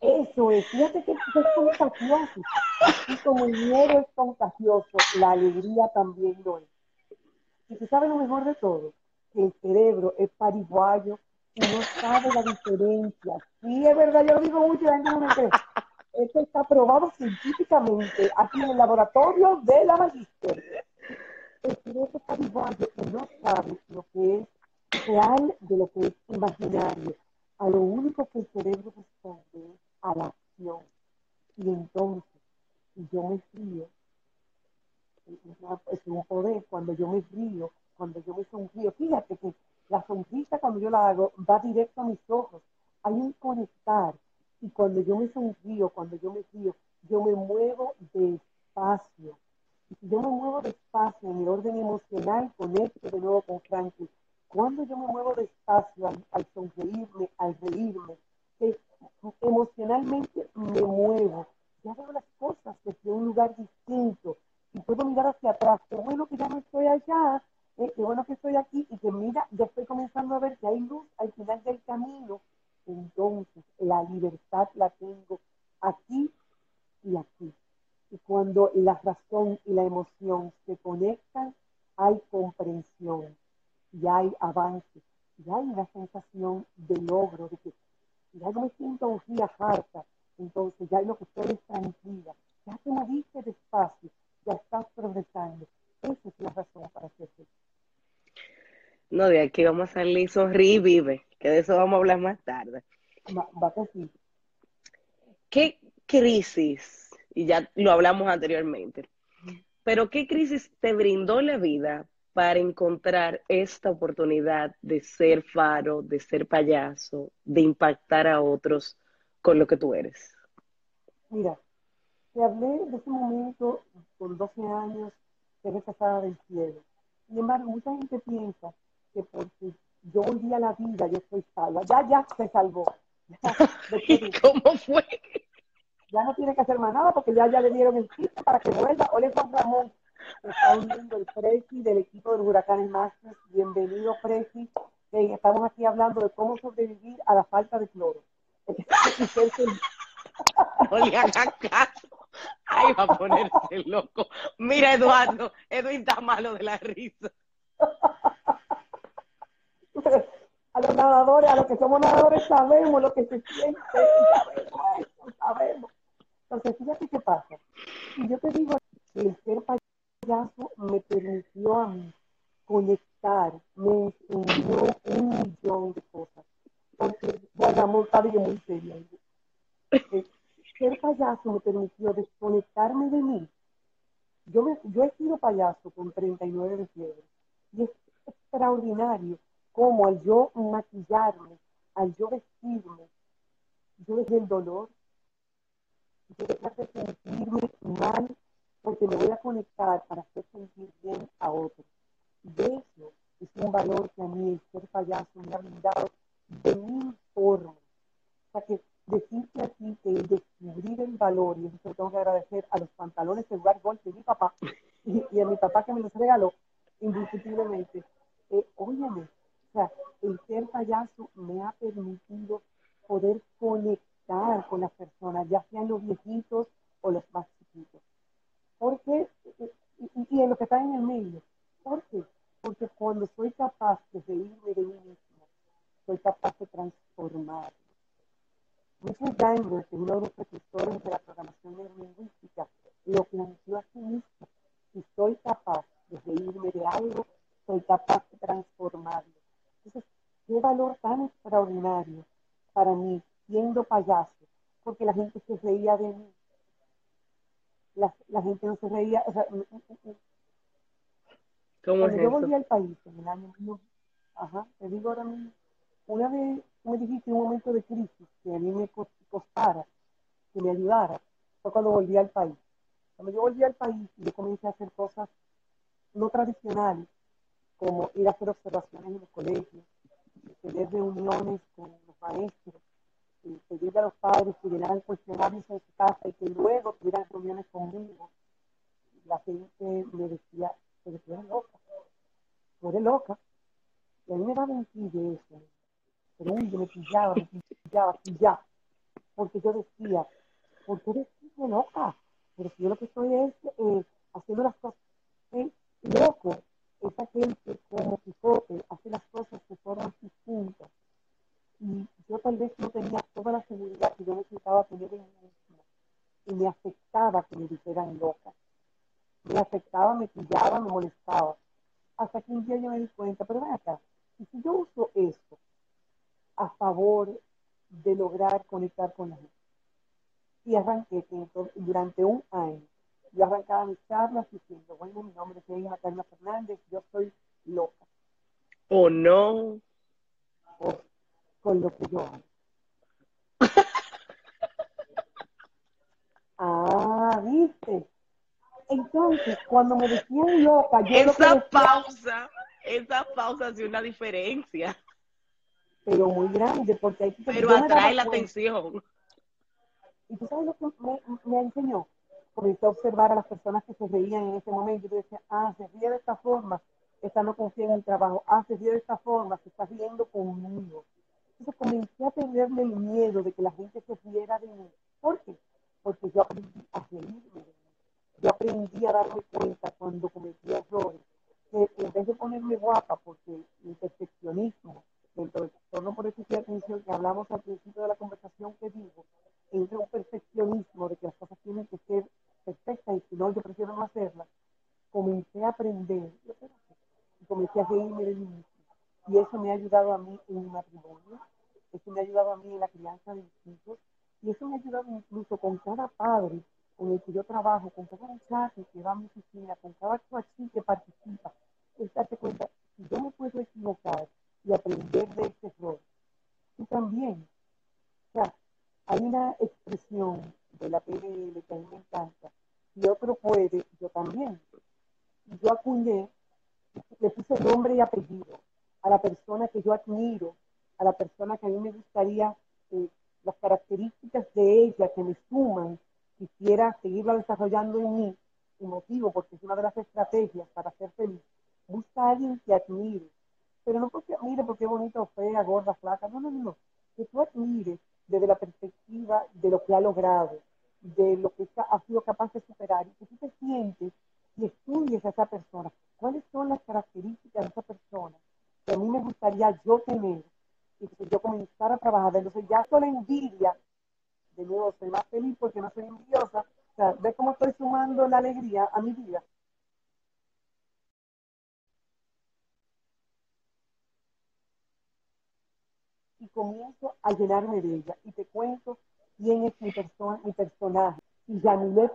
Eso es, fíjate que es contagioso. Así como el miedo es contagioso, la alegría también lo es. Y tú sabes lo mejor de todo, que el cerebro es pariguayo y no sabe la diferencia. Sí, es verdad, yo lo digo mucho y la gente no me cree. Esto está probado científicamente aquí en el laboratorio de la Magister. El cerebro es pariguayo y no sabe lo que es real de lo que es imaginario. A lo único que el cerebro responde es a la acción. Y entonces, si yo me río, es un poder, cuando yo me río, cuando yo me sonrío, fíjate que la sonrisa cuando yo la hago va directo a mis ojos, hay un conectar, y cuando yo me sonrío, cuando yo me río, yo me muevo despacio. Y si yo me muevo despacio en el orden emocional, conecto de nuevo con Franklin. Cuando yo me muevo despacio al, al sonreírme, al reírme, que emocionalmente me muevo. Ya veo las cosas desde un lugar distinto y puedo mirar hacia atrás. Qué bueno que ya no estoy allá, eh, qué bueno que estoy aquí y que mira, ya estoy comenzando a ver que hay luz al final del camino. Entonces, la libertad la tengo aquí y aquí. Y cuando la razón y la emoción se conectan, hay comprensión y hay avance y hay una sensación de logro, de que ya no me siento un día harta, entonces ya lo que estoy es tranquila, ya te moviste despacio, ya estás progresando. Esa es la razón para hacerlo. No, de aquí vamos a salir sonríe y vive, que de eso vamos a hablar más tarde. Va, va. ¿Qué crisis, y ya lo hablamos anteriormente, pero qué crisis te brindó la vida para encontrar esta oportunidad de ser faro, de ser payaso, de impactar a otros con lo que tú eres? Mira, te hablé de ese momento con 12 años que rechazada del cielo. Sin embargo, mucha gente piensa que porque yo volví a la vida, yo estoy salva. Ya, ya se salvó. <laughs> ¿Y cómo fue? Ya no tiene que hacer más nada porque ya, ya le dieron el chiste para que vuelva. Ole Juan Ramón, está uniendo el Presi del equipo de los Huracanes Masters. Bienvenido, Presi. Estamos aquí hablando de cómo sobrevivir a la falta de cloro. no le hagan caso. Ay, va a ponerse loco. Mira, Eduardo, Edwin está malo de la risa. <laughs> a los nadadores, a los que somos nadadores sabemos lo que se siente, <laughs> sabemos esto, sabemos. Entonces, fíjate qué pasa. Y yo te digo, el ser payaso me permitió a mí conectar, me enseñó un millón de cosas. Porque guardamos bueno, muy serio. El eh, ser payaso me permitió desconectarme de mí. Yo, me, yo he sido payaso con 39 de fiebre y es extraordinario como al yo maquillarme, al yo vestirme, yo dejé el dolor, yo dejé de sentirme mal porque me voy a conectar para hacer sentir bien a otros. De eso es un valor que a mí el ser payaso me ha brindado de mil formas. O sea que decirte aquí que descubrir el valor, y eso tengo que agradecer a los pantalones de lugar golf de mi papá <laughs> y, a mi papá que me los regaló, indiscutiblemente. Eh, óyeme, o sea, el ser payaso me ha permitido poder conectar con las personas, ya sean los viejitos o los más chiquitos. Porque, y, y en lo que está en el medio, ¿por qué? Porque cuando soy capaz de reírme de mí mismo, soy capaz de transformar. Richard Daimler, que uno de los precursores de la programación neurolingüística, lo planteó así mismo. Si soy capaz de reírme de algo, soy capaz de transformarlo. Entonces, qué valor tan extraordinario para mí, siendo payaso, porque la gente se reía de mí. La, la gente no se reía. O sea, ¿Cómo cuando es yo eso? volví al país en el año, ajá, te digo ahora mismo, una vez me dijiste un momento de crisis que a mí me costara, que me ayudara, fue cuando volví al país. Cuando yo volví al país y yo comencé a hacer cosas no tradicionales, como ir a hacer observaciones en los colegios, tener reuniones con los maestros, pedirle a los padres que llenaran cuestionarios en su casa y que luego tuvieran reuniones conmigo. La gente me decía, pero tú eres loca, tú eres loca. Y a mí me daba un de eso. Pero me pillaba, me pillaba, pillaba. Porque yo decía, ¿por qué eres loca? Pero si yo lo que estoy es eh, haciendo las cosas. Eh, loco es aquel que como Quijote hace las cosas de formas distintas. Y yo tal vez no tenía toda la seguridad que yo necesitaba tener en mí mismo. Y me afectaba que me dijeran loca. Me afectaba, me pillaba, me molestaba. Hasta que un día yo me di cuenta, pero ven acá, y si yo uso esto a favor de lograr conectar con la gente. Y arranqué entonces, durante un año yo arrancaba mis charlas diciendo, bueno, mi nombre es Carla Fernández, yo soy loca. ¿O no? O con lo que yo hago. <laughs> ah, viste. Entonces, cuando me decían loca, yo lo Esa decía, pausa, esa pausa hace una diferencia, pero muy grande, porque hay que pero atrae la atención. Y tú sabes lo que me, me enseñó. Comencé a observar a las personas que se reían en ese momento. Yo decía, ah, se ríe de esta forma, esta no confía en el trabajo. Ah, se ríe de esta forma, se está riendo conmigo. Entonces comencé a tenerle el miedo de que la gente se riera de mí. ¿Por qué? Porque yo aprendí a reírme. Yo aprendí a darme cuenta cuando cometía errores. Que en vez de ponerme guapa, porque el perfeccionismo, dentro del trastorno por déficit de atención que hablamos al principio de la conversación que digo, entra un perfeccionismo de que las cosas tienen que ser perfectas y si no, yo prefiero no hacerlas. Comencé a aprender yo, espérate, y comencé a reírme de mí mismo. Y eso ha ayudado a mí en mi matrimonio, eso me ha ayudado a mí en la crianza de mis hijos, y eso me ha ayudado incluso con cada padre con el que yo trabajo, con cada muchacho que va a mi oficina, con cada coachí que participa, es darte cuenta, si yo me puedo equivocar y aprender de este error, tú también. O sea, hay una expresión de la PNL que a mí me encanta. Si otro puede, yo también. Y yo acuñé, le puse nombre y apellido a la persona que yo admiro, a la persona que a mí me gustaría, eh, las características de ella que me suman, quisiera seguirla desarrollando en mí, y motivo, porque es una de las estrategias para ser feliz. Busca a alguien que admire, pero no porque admire porque es bonita o fea, gorda, flaca, no, no, no, que tú admires desde la perspectiva de lo que ha logrado, de lo que ha sido capaz de superar, y que tú te sientes y estudies a esa persona. ¿Cuáles son las características que a mí me gustaría yo tener? Y que yo comenzara a trabajar. Entonces ya con la envidia, de nuevo soy más feliz porque no soy envidiosa. O sea, ¿ves cómo estoy sumando la alegría a mi vida? y comienzo a llenarme de ella. Y te cuento quién es mi, persona, mi personaje. Si Yamilet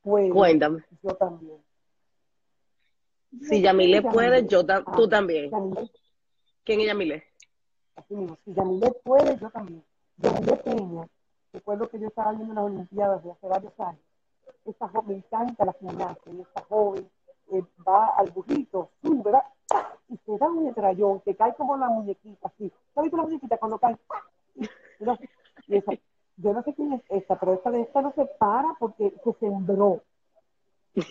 puede, Cuéntame. yo también. Si Yamilet puede, yo ta tú también. Yamilet, ¿Quién es Yamilet? así mismo, si Yamilet puede, yo también. Yamilet Peña, recuerdo que yo estaba viendo las Olimpiadas de hace varios años. Esta joven, me encanta la gimnasia, y esta joven eh, va al burrito, sube, ¿verdad? Y se da un metrallón que cae como la muñequita, así. ¿Sabes tú la muñequita cuando cae? Y esa- yo no sé quién es esta, pero esta de esta no se para porque se sembró.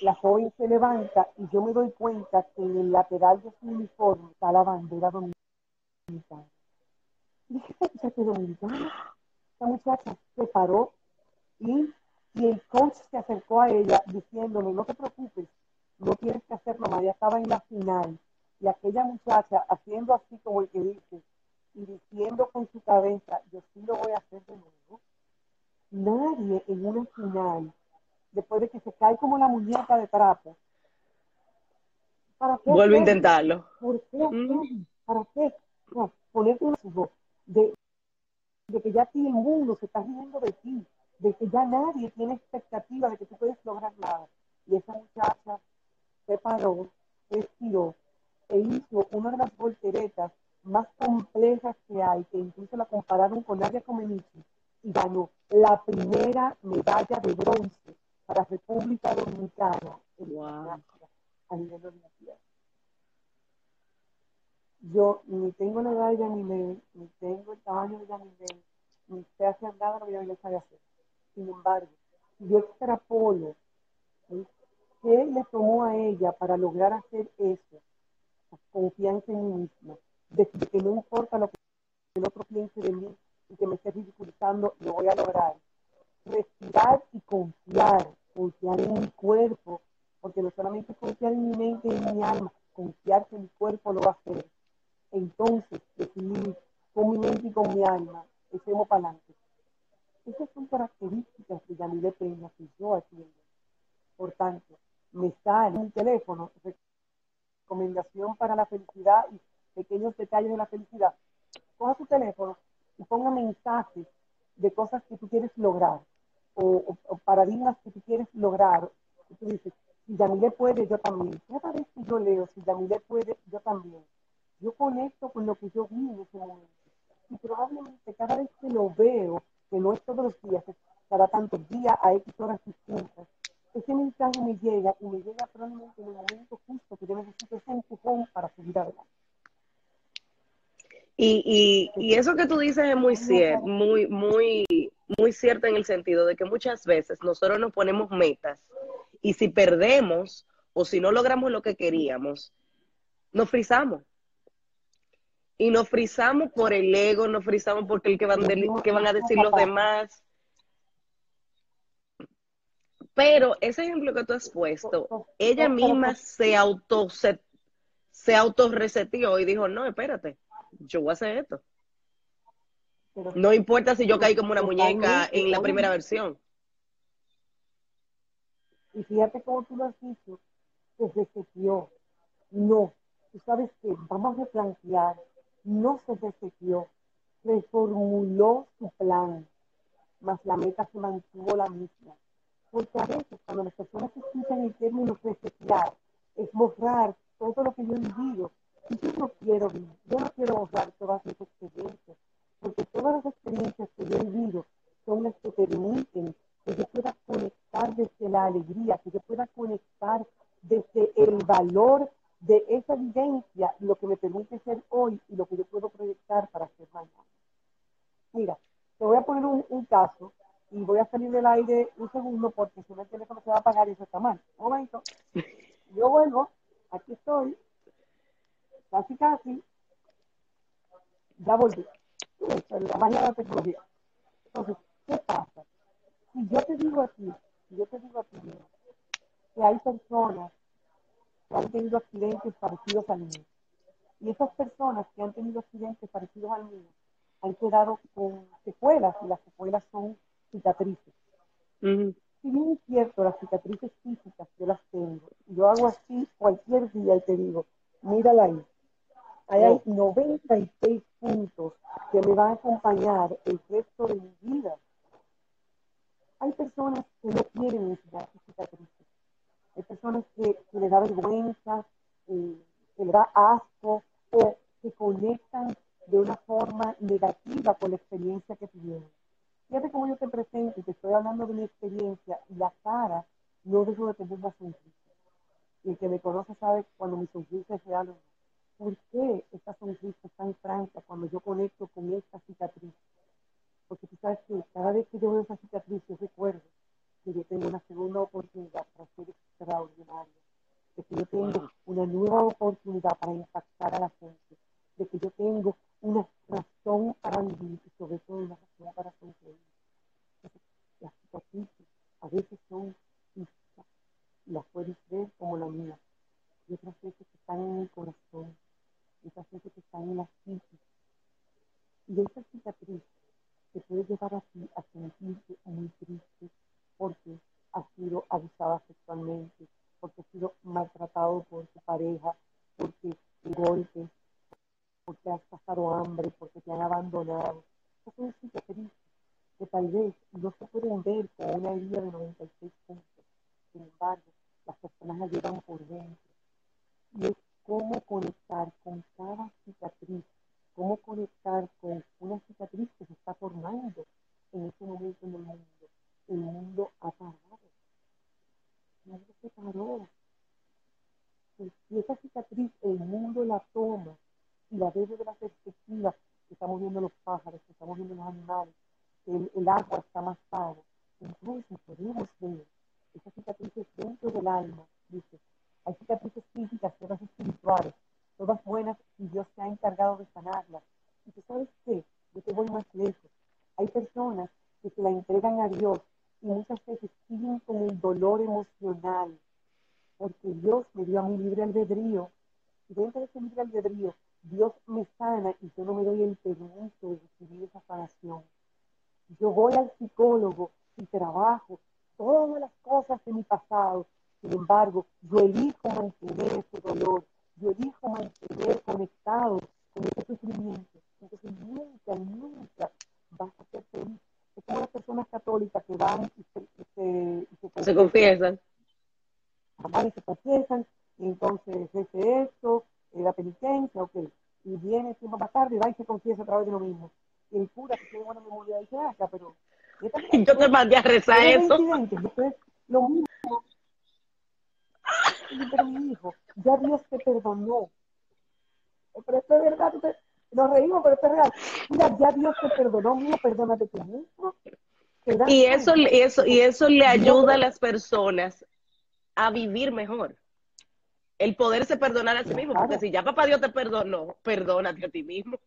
La joven se levanta y yo me doy cuenta que en el lateral de su uniforme está la bandera dominicana. Y dije, muchacha dominicana. Esta muchacha se paró y, y el coach se acercó a ella diciéndole, no te preocupes, no tienes que hacerlo más, ya estaba en la final. Y aquella muchacha haciendo así como el que dice, y diciendo con su cabeza, yo sí lo voy a hacer de nuevo. Nadie en una final, después de que se cae como la muñeca de trapo, ¿para qué? Vuelvo a intentarlo. ¿Por qué? Mm. ¿Para qué? No, ponerte un de, de que ya ti el mundo se está riendo de ti, de que ya nadie tiene expectativa de que tú puedes lograr nada. Y esa muchacha se paró, respiró e hizo una de las volteretas más complejas que hay, que incluso la compararon con Nadia Comenici, y ganó la primera medalla de bronce para República Dominicana Wow. a nivel olímpico yo ni tengo la edad de Yamile, ni tengo el tamaño de Yamile, ni sé hacer nada lo que Yamile sabe hacer. Sin embargo, si yo extrapolo ¿sí? qué le tomó a ella para lograr hacer eso, la confianza en mí misma, de que no importa lo que el otro piense de mí y que me esté ridiculizando, lo voy a lograr. Respirar y confiar, confiar en mi cuerpo, porque no solamente confiar en mi mente y en mi alma, confiar que mi cuerpo lo va a hacer entonces definir con mi mente y con mi alma, echemos para adelante. Esas son características de Yamile Peña que yo atiendo. Por tanto, me sale mi teléfono recomendación para la felicidad y pequeños detalles de la felicidad. Coja su teléfono y ponga mensajes de cosas que tú quieres lograr o, o- paradigmas que tú quieres lograr. Tú dices, si Yamile puede, yo también. Cada vez que yo leo, si Yamile puede, yo también yo conecto con lo que yo vi en ese momento. Y probablemente cada vez que lo veo, que no es todos los días, cada tantos días a X horas distintas, ese mensaje me llega y me llega probablemente en el momento justo que yo necesito ese empujón para seguir adelante. Y, y, y eso que tú dices es muy cierto, muy, muy, muy cierto en el sentido de que muchas veces nosotros nos ponemos metas y si perdemos o si no logramos lo que queríamos, nos frizamos. Y nos frizamos por el ego, nos frizamos porque el que van, a decir los demás. Pero ese ejemplo que tú has puesto, ella misma se auto se, se autorreseteó y dijo, no, espérate, yo voy a hacer esto. Pero No importa si yo caí como una muñeca en la primera versión. Y fíjate cómo tú lo has dicho, que se reseteó. No, tú sabes que vamos a replantear. No se reseteó, reformuló su plan, más la meta se mantuvo la misma. Porque a veces cuando las personas escuchan el término resetear, es borrar todo lo que yo he vivido. Y yo no quiero yo no quiero borrar todas mis experiencias, porque todas las experiencias que yo he vivido son las que permiten que yo pueda conectar desde la alegría, que yo pueda conectar desde el valor de esa vivencia, lo que me permite ser hoy y lo que yo puedo proyectar para ser mañana. Mira, te voy a poner un, caso y voy a salir del aire un segundo porque si no el teléfono se va a apagar y eso está mal. Un momento. Yo vuelvo, aquí estoy, casi casi, ya volví. La magia de tecnología. Entonces, ¿qué pasa? Si yo te digo a ti, si yo te digo a ti, que hay personas que han tenido accidentes parecidos al mío, y esas personas que han tenido accidentes parecidos al mío han quedado con secuelas, y las secuelas son cicatrices. Ujú. Si bien es cierto, las cicatrices físicas yo las tengo, yo hago así cualquier día y te digo, mírala ahí, ahí hay 96 puntos que me van a acompañar el resto de mi vida. hay personas que no quieren enseñar sus cicatrices. Hay personas que, que les da vergüenza, eh, que les da asco o que conectan de una forma negativa con la experiencia que tuvieron. Fíjate cómo yo te presento y te estoy hablando de mi experiencia y la cara no dejo de tener una sonrisa. Y el que me conoce sabe cuando mi sonrisa es real ¿Por qué esta sonrisa tan franca cuando yo conecto con esta cicatriz? Porque tú sabes que cada vez que yo veo esa cicatriz, yo recuerdo que yo tengo una segunda oportunidad para ser extraordinaria, de que yo tengo una nueva oportunidad para impactar a la gente, de que yo tengo una razón para vivir y sobre todo una razón para sonreír. Las cicatrices a veces son físicas y las puedes ver como la mía, y otras veces el cura que tiene buena memoria dice, acá, pero... <laughs> Yo te mandé a rezar eso. Entonces, lo mismo pero mi hijo, ya Dios te perdonó. Pero esto es verdad, nos reímos, pero esto es real. Mira, ya Dios te perdonó, mío, perdónate tú mismo. Y eso, eso, y eso le ayuda a las personas a vivir mejor. El poderse perdonar a sí mismo, porque si ya papá Dios te perdonó, perdónate a ti mismo.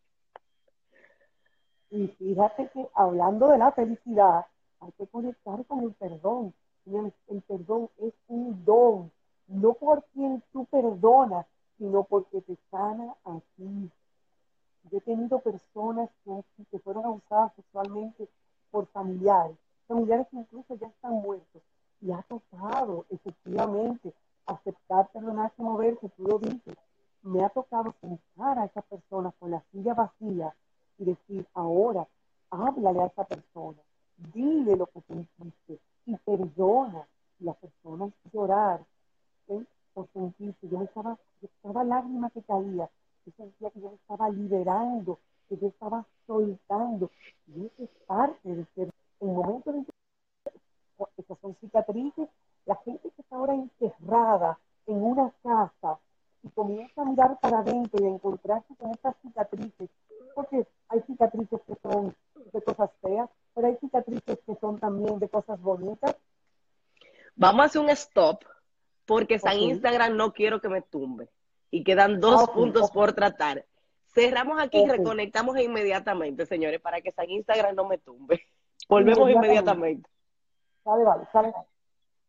Y fíjate que hablando de la felicidad, hay que conectar con el perdón. El perdón es un don no por quien tú perdonas, sino porque te sana a ti. Yo he tenido personas que, fueron abusadas sexualmente por familiares, familiares que incluso ya están muertos, y ha tocado efectivamente aceptar, perdonarse, moverse, tú lo dices. Me ha tocado sentar a esa persona con la silla vacía y decir, ahora, háblale a esa persona, dile lo que sentiste y perdona. Y la persona llorar, por sentirse, yo estaba, yo estaba lágrima que caía, yo sentía que yo estaba liberando, que yo estaba soltando, y eso es parte de ser, el momento de esas son cicatrices, la gente que está ahora encerrada en una casa y comienza a mirar para adentro y a encontrarse con estas cicatrices, porque hay cicatrices que son de cosas feas, pero hay cicatrices que son también de cosas bonitas. Vamos a hacer un stop porque San Instagram no quiero que me tumbe. Y quedan dos puntos por tratar. Cerramos aquí y reconectamos inmediatamente, señores, para que San Instagram no me tumbe. Volvemos inmediatamente. Vale, vale, vale.